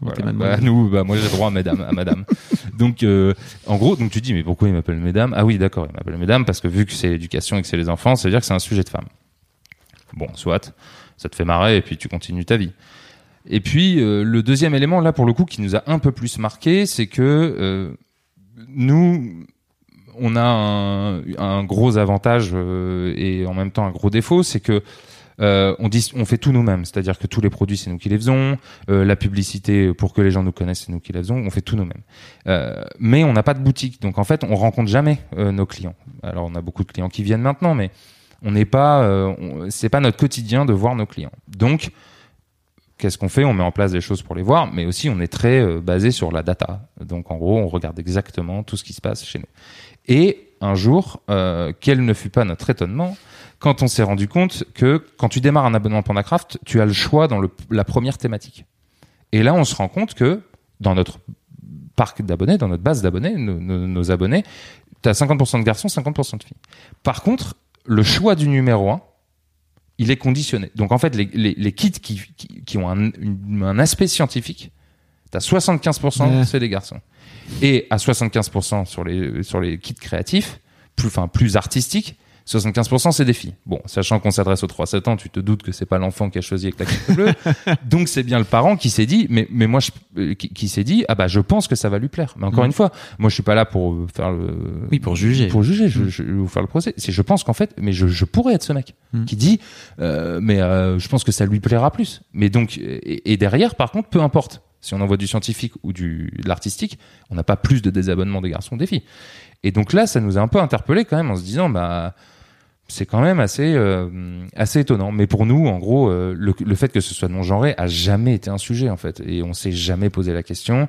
B: voilà. Bah, nous, bah, moi, j'ai droit à madame, à madame. donc, euh, en gros, donc tu dis, mais pourquoi il m'appelle mesdames? Ah oui, d'accord, il m'appelle mesdames parce que vu que c'est l'éducation et que c'est les enfants, ça veut dire que c'est un sujet de femme. Bon, soit, ça te fait marrer et puis tu continues ta vie. Et puis euh, le deuxième élément là pour le coup qui nous a un peu plus marqué, c'est que euh, nous on a un, un gros avantage euh, et en même temps un gros défaut, c'est que euh, on, fait tout nous-mêmes, c'est-à-dire que tous les produits c'est nous qui les faisons, euh, la publicité pour que les gens nous connaissent c'est nous qui la faisons, on fait tout nous-mêmes. Euh, mais on n'a pas de boutique, donc en fait on rencontre jamais nos clients. Alors on a beaucoup de clients qui viennent maintenant, mais on n'est pas, c'est pas notre quotidien de voir nos clients. Donc qu'est-ce qu'on fait? On met en place des choses pour les voir, mais aussi on est très basé sur la data. Donc en gros, on regarde exactement tout ce qui se passe chez nous. Un jour, euh, quel ne fut pas notre étonnement quand on s'est rendu compte que quand tu démarres un abonnement Pandacraft, tu as le choix dans le, la première thématique. Et là, on se rend compte que dans notre parc d'abonnés, dans notre base d'abonnés, nos, nos- nos abonnés, tu as 50% de garçons, 50% de filles. Par contre, le choix du numéro 1, il est conditionné. Donc en fait, les, les, les kits qui, qui, qui ont un, une- un aspect scientifique, tu as 75%
A: Ouais.
B: c'est des garçons. Et à 75% sur les, sur les kits créatifs, plus, enfin, plus artistiques, 75% c'est des filles. Bon, sachant qu'on s'adresse aux 3-7 ans, tu te doutes que c'est pas l'enfant qui a choisi avec la carte bleue. Donc c'est bien le parent qui s'est dit, mais, mais moi, je, euh, qui, qui s'est dit, ah bah je pense que ça va lui plaire. Mais encore
A: Mhm.
B: une fois, moi je suis pas là pour euh, faire le,
A: Oui, pour juger.
B: pour juger, je, je, je vous faire le procès. C'est, je pense qu'en fait, mais je, je pourrais être ce mec
A: Mhm.
B: qui dit, euh, mais euh, je pense que ça lui plaira plus. Mais donc, et, et derrière, par contre, peu importe. Si on envoie du scientifique ou du, de l'artistique, on n'a pas plus de désabonnement des garçons que des filles. Et donc là, ça nous a un peu interpellé quand même en se disant, bah, c'est quand même assez, euh, assez étonnant. Mais pour nous, en gros, euh, le, fait que ce soit non genré a jamais été un sujet en fait, et on s'est jamais posé la question.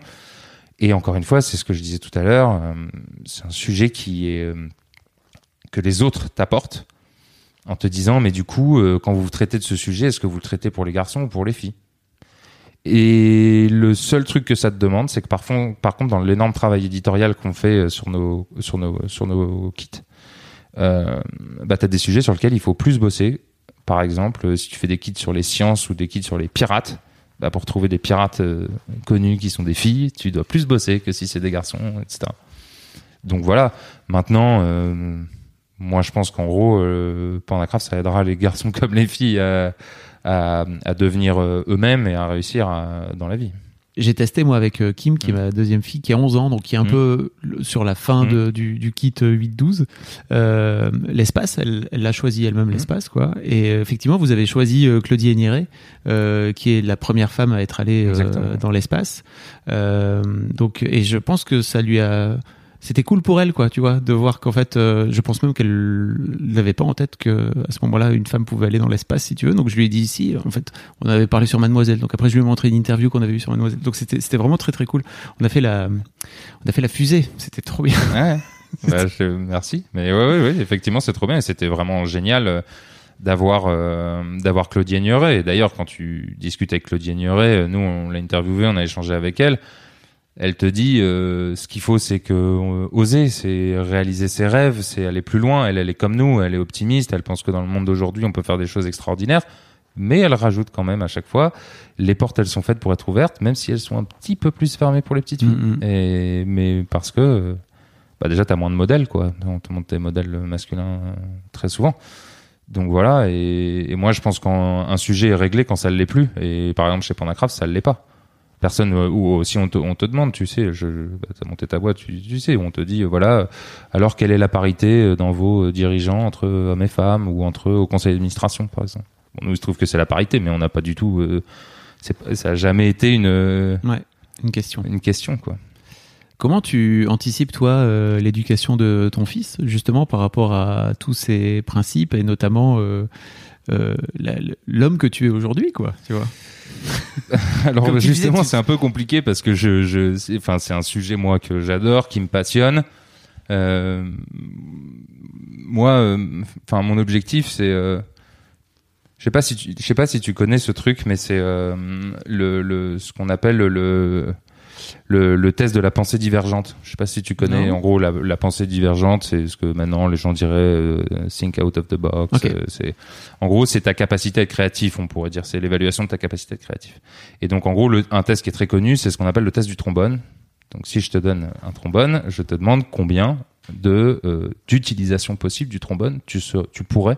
B: Et encore une fois, c'est ce que je disais tout à l'heure, euh, c'est un sujet qui est que les autres t'apportent en te disant, mais du coup, quand vous traitez de ce sujet, est-ce que vous le traitez pour les garçons ou pour les filles? Et le seul truc que ça te demande, c'est que par, fond- par contre, dans l'énorme travail éditorial qu'on fait euh, sur nos, sur nos, sur nos kits, euh, bah, tu as des sujets sur lesquels il faut plus bosser. Par exemple, euh, si tu fais des kits sur les sciences ou des kits sur les pirates, bah, pour trouver des pirates connus qui sont des filles, tu dois plus bosser que si c'est des garçons, etc. Donc voilà. Maintenant, moi, je pense qu'en gros, Pandacraft, ça aidera les garçons comme les filles à, à, à devenir euh, eux-mêmes et à réussir à- dans la vie.
A: J'ai testé moi avec euh, Kim, qui est
B: Mm.
A: ma deuxième fille, qui a 11 ans, donc qui est un
B: Mm.
A: peu sur la fin
B: Mm.
A: de- du, du kit euh, 8-12. Euh, l'espace, elle l'a choisi elle-même l'espace, quoi. Et euh, effectivement, vous avez choisi euh, Claudie Héniré, euh, qui est la première femme à être allée euh, dans l'espace. Euh, donc, et je pense que ça lui a c'était cool pour elle, quoi, tu vois, de voir qu'en fait, euh, je pense même qu'elle n'avait pas en tête que à ce moment-là, une femme pouvait aller dans l'espace, si tu veux. Donc je lui ai dit ici, en fait, on avait parlé sur Mademoiselle. Donc après, je lui ai montré une interview qu'on avait vue sur Mademoiselle. Donc c'était c'était vraiment très très cool. On a fait la on a fait la fusée, c'était trop bien.
B: Ouais. Bah, je- merci. Mais ouais, ouais, ouais, effectivement, c'est trop bien. Et c'était vraiment génial euh, d'avoir euh, d'avoir Claudie Ignoret. Et d'ailleurs, quand tu discutes avec Claudie Ignoret, nous, on l'a interviewée, on a échangé avec elle. Elle te dit, euh, ce qu'il faut, c'est que euh, oser, c'est réaliser ses rêves, c'est aller plus loin. Elle, elle est comme nous, elle est optimiste. Elle pense que dans le monde d'aujourd'hui, on peut faire des choses extraordinaires. Mais elle rajoute quand même à chaque fois, les portes, elles sont faites pour être ouvertes, même si elles sont un petit peu plus fermées pour les petites filles.
A: Mhm.
B: Et mais parce que bah déjà t'as moins de modèles quoi. On te montre des modèles masculins euh, très souvent. Donc voilà. Et, et moi je pense qu'un un sujet est réglé quand ça ne l'est plus. Et par exemple chez Pandacraft ça ne l'est pas. Personne euh, ou si on te, on te demande, tu sais, je, bah, t'as monté ta boîte, tu, tu sais, on te dit euh, voilà. Alors quelle est la parité euh, dans vos euh, dirigeants entre hommes et femmes ou entre au conseil d'administration par exemple? Bon, nous il se trouve que c'est la parité, mais on n'a pas du tout. euh, ça a jamais été une euh,
A: Ouais, une question.
B: une question quoi.
A: Comment tu anticipes, toi, euh, l'éducation de ton fils, justement, par rapport à tous ces principes et notamment euh, euh, l'homme que tu es aujourd'hui, quoi, tu vois?
B: Alors justement,
A: tu-
B: c'est un peu compliqué parce que je, je, enfin, c'est un sujet moi que j'adore, qui me passionne. Euh, moi, euh, enfin, mon objectif, c'est, euh, je sais pas si je sais pas si tu connais ce truc, mais c'est euh, le, le, ce qu'on appelle le, le, le test de la pensée divergente. Je sais pas si tu connais.
A: Non.
B: En gros, la, la pensée divergente, c'est ce que maintenant les gens diraient euh, think out of the box. Euh, c'est, en gros, c'est ta capacité à être créatif, on pourrait dire. C'est l'évaluation de ta capacité à être créatif. Et donc, en gros, le, un test qui est très connu, c'est ce qu'on appelle le test du trombone. Donc, si je te donne un trombone, je te demande combien de euh, d'utilisation possible du trombone tu, ser- tu pourrais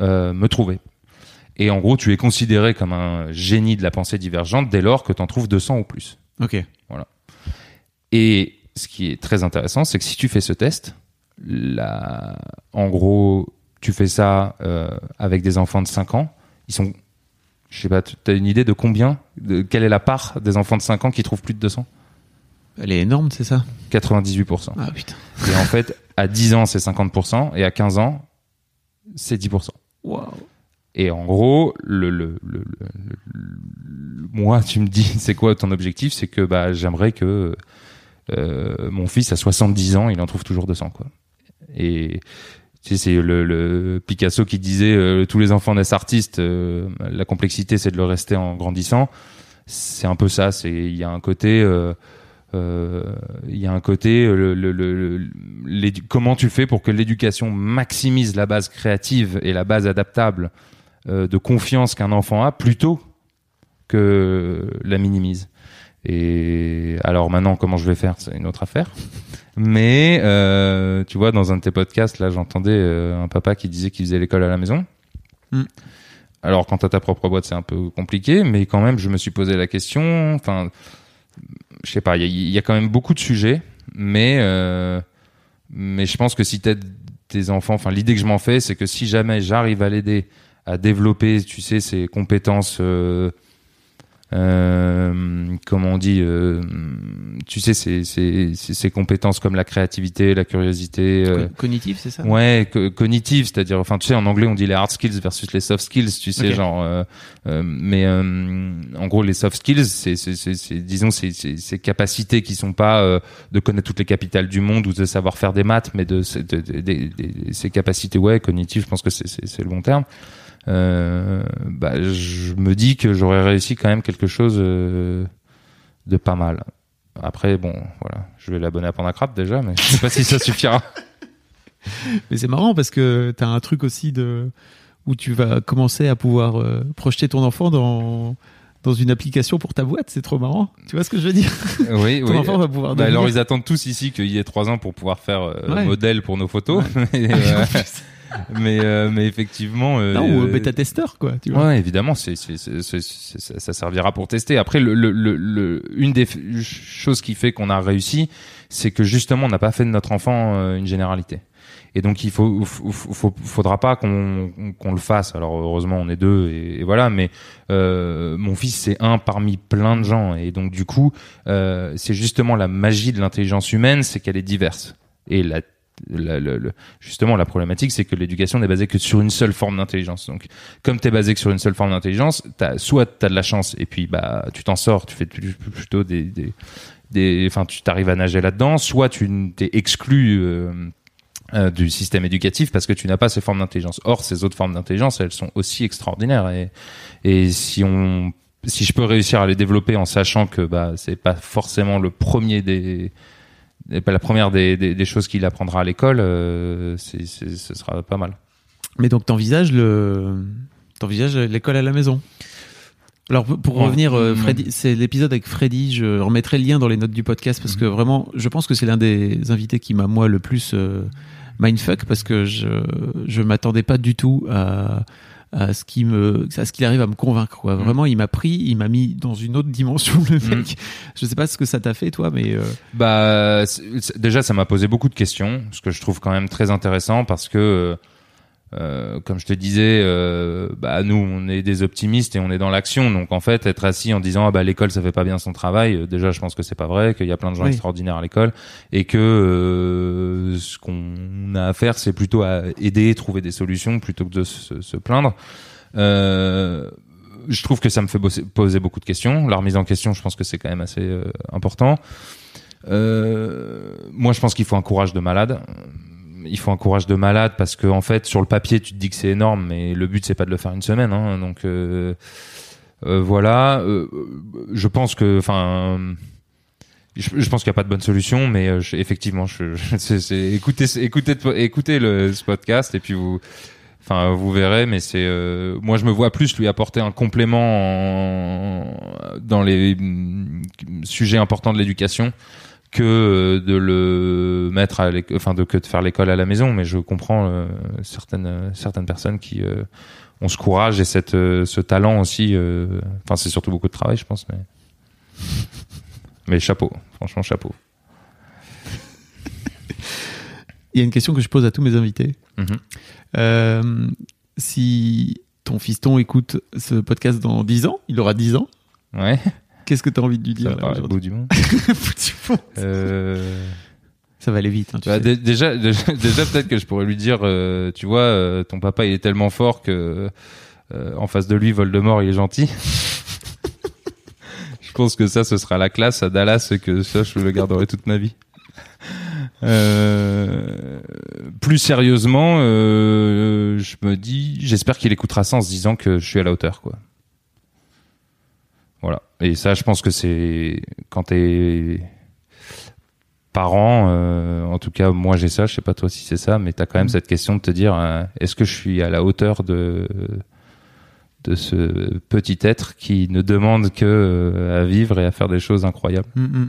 B: euh, me trouver. Et en gros, tu es considéré comme un génie de la pensée divergente dès lors que tu en trouves 200 ou plus.
A: Ok.
B: Et ce qui est très intéressant, c'est que si tu fais ce test, la... en gros, tu fais ça euh, avec des enfants de 5 ans, ils sont, je sais pas, tu as une idée de combien, de quelle est la part des enfants de 5 ans qui trouvent plus de 200
A: Elle est énorme, c'est ça?
B: 98%.
A: Ah putain.
B: Et en fait, à 10 ans, c'est 50%, et à 15 ans, c'est 10%.
A: Waouh.
B: Et en gros, moi, tu me dis, c'est quoi ton objectif? C'est que bah, j'aimerais que euh, mon fils à 70 ans, il en trouve toujours 200. Quoi. Et c'est le, Picasso qui disait euh, tous les enfants naissent artistes. euh, la complexité, c'est de le rester en grandissant. C'est un peu ça. Il y a un côté. il y a un côté comment tu fais pour que l'éducation maximise la base créative et la base adaptable de confiance qu'un enfant a plutôt que la minimise. Et alors maintenant, comment je vais faire, c'est une autre affaire. Mais euh, tu vois, dans un de tes podcasts, là, j'entendais euh, un papa qui disait qu'il faisait l'école à la maison.
A: Mm.
B: Alors, quand t'as ta propre boîte, c'est un peu compliqué, mais quand même, je me suis posé la question. Enfin, je sais pas, il y, a- il y a quand même beaucoup de sujets, mais euh, mais je pense que si t'aides tes enfants, enfin, l'idée que je m'en fais, c'est que si jamais j'arrive à l'aider à développer, tu sais, ses compétences. Euh, euh, comment on dit, euh, tu sais, ces, ces, ces, ces compétences comme la créativité, la curiosité, euh,
A: Co- Cognitif, c'est ça?
B: Ouais, co- cognitive, c'est-à-dire, enfin, tu sais, en anglais on dit les hard skills versus les soft skills, tu sais, genre, euh, mais en gros les soft skills, c'est, disons, ces capacités qui sont pas de connaître toutes les capitales du monde ou de savoir faire des maths, mais de, de, de- de- de- de- ces capacités, ouais, cognitives, je pense que c'est le bon terme. Euh, bah, je me dis que j'aurais réussi quand même quelque chose euh, de pas mal. Après, bon, voilà, je vais l'abonner à Pandacrap déjà, mais je sais pas si ça suffira.
A: Mais c'est marrant parce que t'as un truc aussi de où tu vas commencer à pouvoir euh, projeter ton enfant dans dans une application pour ta boîte. C'est trop marrant. Tu vois ce que je veux dire?
B: Oui,
A: Ton
B: oui.
A: enfant va pouvoir.
B: Bah, alors ils attendent tous ici qu'il y ait trois ans pour pouvoir faire euh,
A: Ouais.
B: modèle pour nos photos. mais, euh, mais, euh, mais effectivement. euh,
A: non, ou
B: euh,
A: bêta testeur quoi. Tu vois.
B: Ouais, évidemment, c'est, ça- servira pour tester. Après, le, le, le, le- une des choses qui fait qu'on a réussi, c'est que justement, on n'a pas fait de notre enfant euh, une généralité. Et donc, il faut, faut, faudra pas qu'on, qu'on le fasse. Alors, heureusement, on est deux et, et voilà. Mais euh, mon fils, c'est un parmi plein de gens. Et donc, du coup, euh, c'est justement la magie de l'intelligence humaine, c'est qu'elle est diverse. Et la justement, la problématique, c'est que l'éducation n'est basée que sur une seule forme d'intelligence. Donc, comme t'es basé que sur une seule forme d'intelligence, t'as, soit t'as de la chance et puis bah tu t'en sors, tu fais plutôt des, des, enfin tu t'arrives à nager là-dedans, soit tu t'es exclu euh, euh, du système éducatif parce que tu n'as pas ces formes d'intelligence. Or, ces autres formes d'intelligence, elles sont aussi extraordinaires et et si on si je peux réussir à les développer en sachant que bah c'est pas forcément le premier des la première des, des, des choses qu'il apprendra à l'école, euh, c'est, c'est, ce sera pas mal.
A: Mais donc t'envisages le t'envisages l'école à la maison? Alors pour-
B: Ouais.
A: revenir, euh,
B: Mm.
A: Freddy, c'est l'épisode avec Freddy. Je remettrai le lien dans les notes du podcast parce que vraiment, je pense que c'est l'un des invités qui m'a moi le plus euh, mindfuck parce que je je m'attendais pas du tout à à ce qui me à ce qu'il arrive à me convaincre quoi. Vraiment, il m'a pris, il m'a mis dans une autre dimension le
B: Mm.
A: mec. Je sais pas ce que ça t'a fait toi, mais euh,
B: Bah, déjà, ça m'a posé beaucoup de questions, ce que je trouve quand même très intéressant parce que, euh, comme je te disais, euh, bah nous, on est des optimistes et on est dans l'action. Donc en fait, être assis en disant ah bah l'école ça fait pas bien son travail, euh, déjà je pense que c'est pas vrai, qu'il y a plein de gens
A: Oui.
B: extraordinaires à l'école et que euh, ce qu'on a à faire, c'est plutôt à aider, trouver des solutions plutôt que de se, se plaindre. Euh, je trouve que ça me fait bosser- poser beaucoup de questions. La remise en question, je pense que c'est quand même assez euh, important. Euh, moi, je pense qu'il faut un courage de malade. Il faut un courage de malade parce que en fait, sur le papier, tu te dis que c'est énorme, mais le but c'est pas de le faire une semaine. Hein, donc euh, euh, voilà. Euh, je pense que, enfin. Je, pense qu'il n'y a pas de bonne solution, mais euh, effectivement, je, c'est, écoutez, écoutez, écoutez le, ce podcast et puis vous, enfin, vous verrez. Mais c'est, euh, moi, je me vois plus lui apporter un complément en- dans les mm, sujets importants de l'éducation que euh, de le mettre à enfin de que de faire l'école à la maison mais je comprends euh, certaines certaines personnes qui euh, ont ce courage et cette ce talent aussi enfin c'est surtout beaucoup de travail je pense mais mais chapeau franchement chapeau
A: il y a une question que je pose à tous mes invités.
B: Mhm.
A: Euh, si ton fiston écoute ce podcast dans 10 ans, il aura 10 ans,
B: ouais
A: qu'est-ce que tu as envie de lui dire là,
B: bout du monde euh...
A: Ça va aller vite. hein, tu
B: Bah,
A: sais.
B: déjà, déjà, déjà, peut-être que je pourrais lui dire, euh, tu vois, euh, ton papa il est tellement fort que euh, en face de lui, Voldemort il est gentil. je pense que ça, ce sera la classe à Dallas et que ça, je le garderai toute ma vie. Euh, plus sérieusement, euh, je me dis, j'espère qu'il écoutera ça en se disant que je suis à la hauteur, quoi. Et ça, je pense que c'est quand t'es parent, euh, en tout cas, moi j'ai ça. Je sais pas toi si c'est ça, mais t'as quand même
A: Mm.
B: cette question de te dire, euh, est-ce que je suis à la hauteur de de ce petit être qui ne demande que euh, à vivre et à faire des choses incroyables?
A: Mm, mm.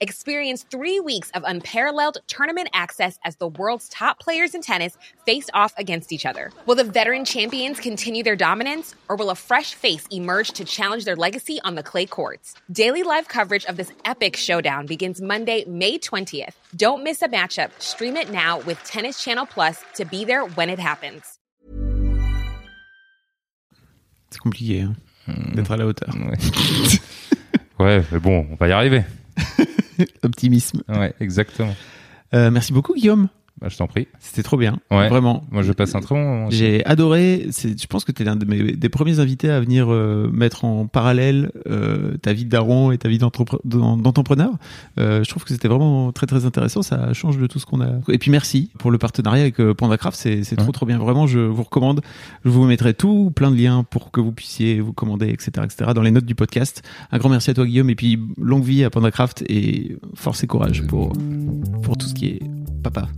E: Experience three weeks of unparalleled tournament access as the world's top players in tennis face off against each other. Will the veteran champions continue their dominance, or will a fresh face emerge to challenge their legacy on the clay courts? Daily live coverage of this epic showdown begins Monday, May 20th. Don't miss a matchup. Stream it now with Tennis Channel Plus to be there when it happens.
A: C'est compliqué hein, hmm. d'être à la hauteur.
B: Ouais. ouais, mais bon, on va y arriver.
A: Optimisme.
B: Ouais, exactement.
A: Euh, merci beaucoup Guillaume.
B: Bah, je t'en prie.
A: C'était trop bien.
B: Ouais.
A: Vraiment.
B: Moi, je passe un très bon.
A: J'ai adoré. Je pense que tu es l'un de mes, des premiers invités à venir euh, mettre en parallèle euh, ta vie de daron et ta vie d'entrepre- d'en- d'entrepreneur. Euh, je trouve que c'était vraiment très très intéressant. Ça change de tout ce qu'on a. Et puis merci pour le partenariat avec PandaCraft. C'est, c'est trop
B: Ouais.
A: trop bien. Vraiment, je vous recommande. Je vous mettrai tout plein de liens pour que vous puissiez vous commander, etc., etc. Dans les notes du podcast. Un grand merci à toi Guillaume et puis longue vie à PandaCraft et force et courage pour pour tout ce qui est papa.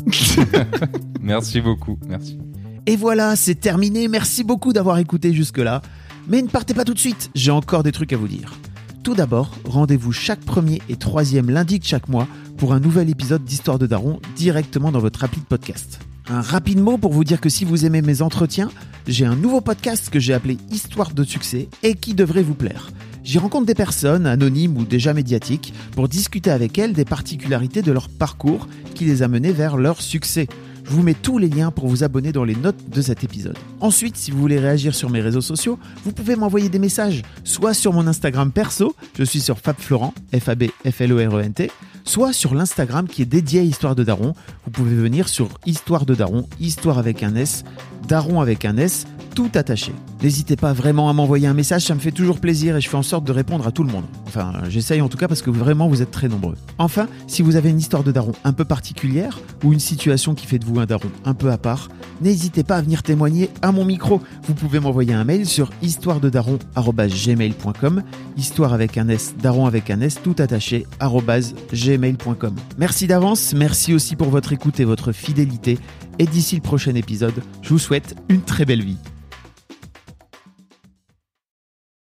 B: Merci beaucoup. Merci.
A: Et voilà, c'est terminé. Merci beaucoup d'avoir écouté jusque-là. Mais ne partez pas tout de suite, j'ai encore des trucs à vous dire. Tout d'abord, rendez-vous chaque premier et troisième lundi de chaque mois pour un nouvel épisode d'Histoire de Daron directement dans votre appli de podcast. Un rapide mot pour vous dire que si vous aimez mes entretiens, j'ai un nouveau podcast que j'ai appelé Histoire de succès et qui devrait vous plaire. J'y rencontre des personnes, anonymes ou déjà médiatiques, pour discuter avec elles des particularités de leur parcours qui les a menées vers leur succès. Je vous mets tous les liens pour vous abonner dans les notes de cet épisode. Ensuite, si vous voulez réagir sur mes réseaux sociaux, vous pouvez m'envoyer des messages, soit sur mon Instagram perso, je suis sur FabFlorent, F-A-B-F-L-O-R-E-N-T, soit sur l'Instagram qui est dédié à Histoire de Daron. Vous pouvez venir sur Histoire de Daron, Histoire avec un S, Daron avec un S, tout attaché. N'hésitez pas vraiment à m'envoyer un message, ça me fait toujours plaisir et je fais en sorte de répondre à tout le monde. Enfin, j'essaye en tout cas parce que vraiment vous êtes très nombreux. Enfin, si vous avez une histoire de daron un peu particulière ou une situation qui fait de vous un daron un peu à part, n'hésitez pas à venir témoigner à mon micro. Vous pouvez m'envoyer un mail sur histoirededaron@gmail.com, histoire avec un S, daron avec un S, tout attaché gmail.com. Merci d'avance, merci aussi pour votre écoute et votre fidélité. Et d'ici le prochain épisode, je vous souhaite une très belle vie.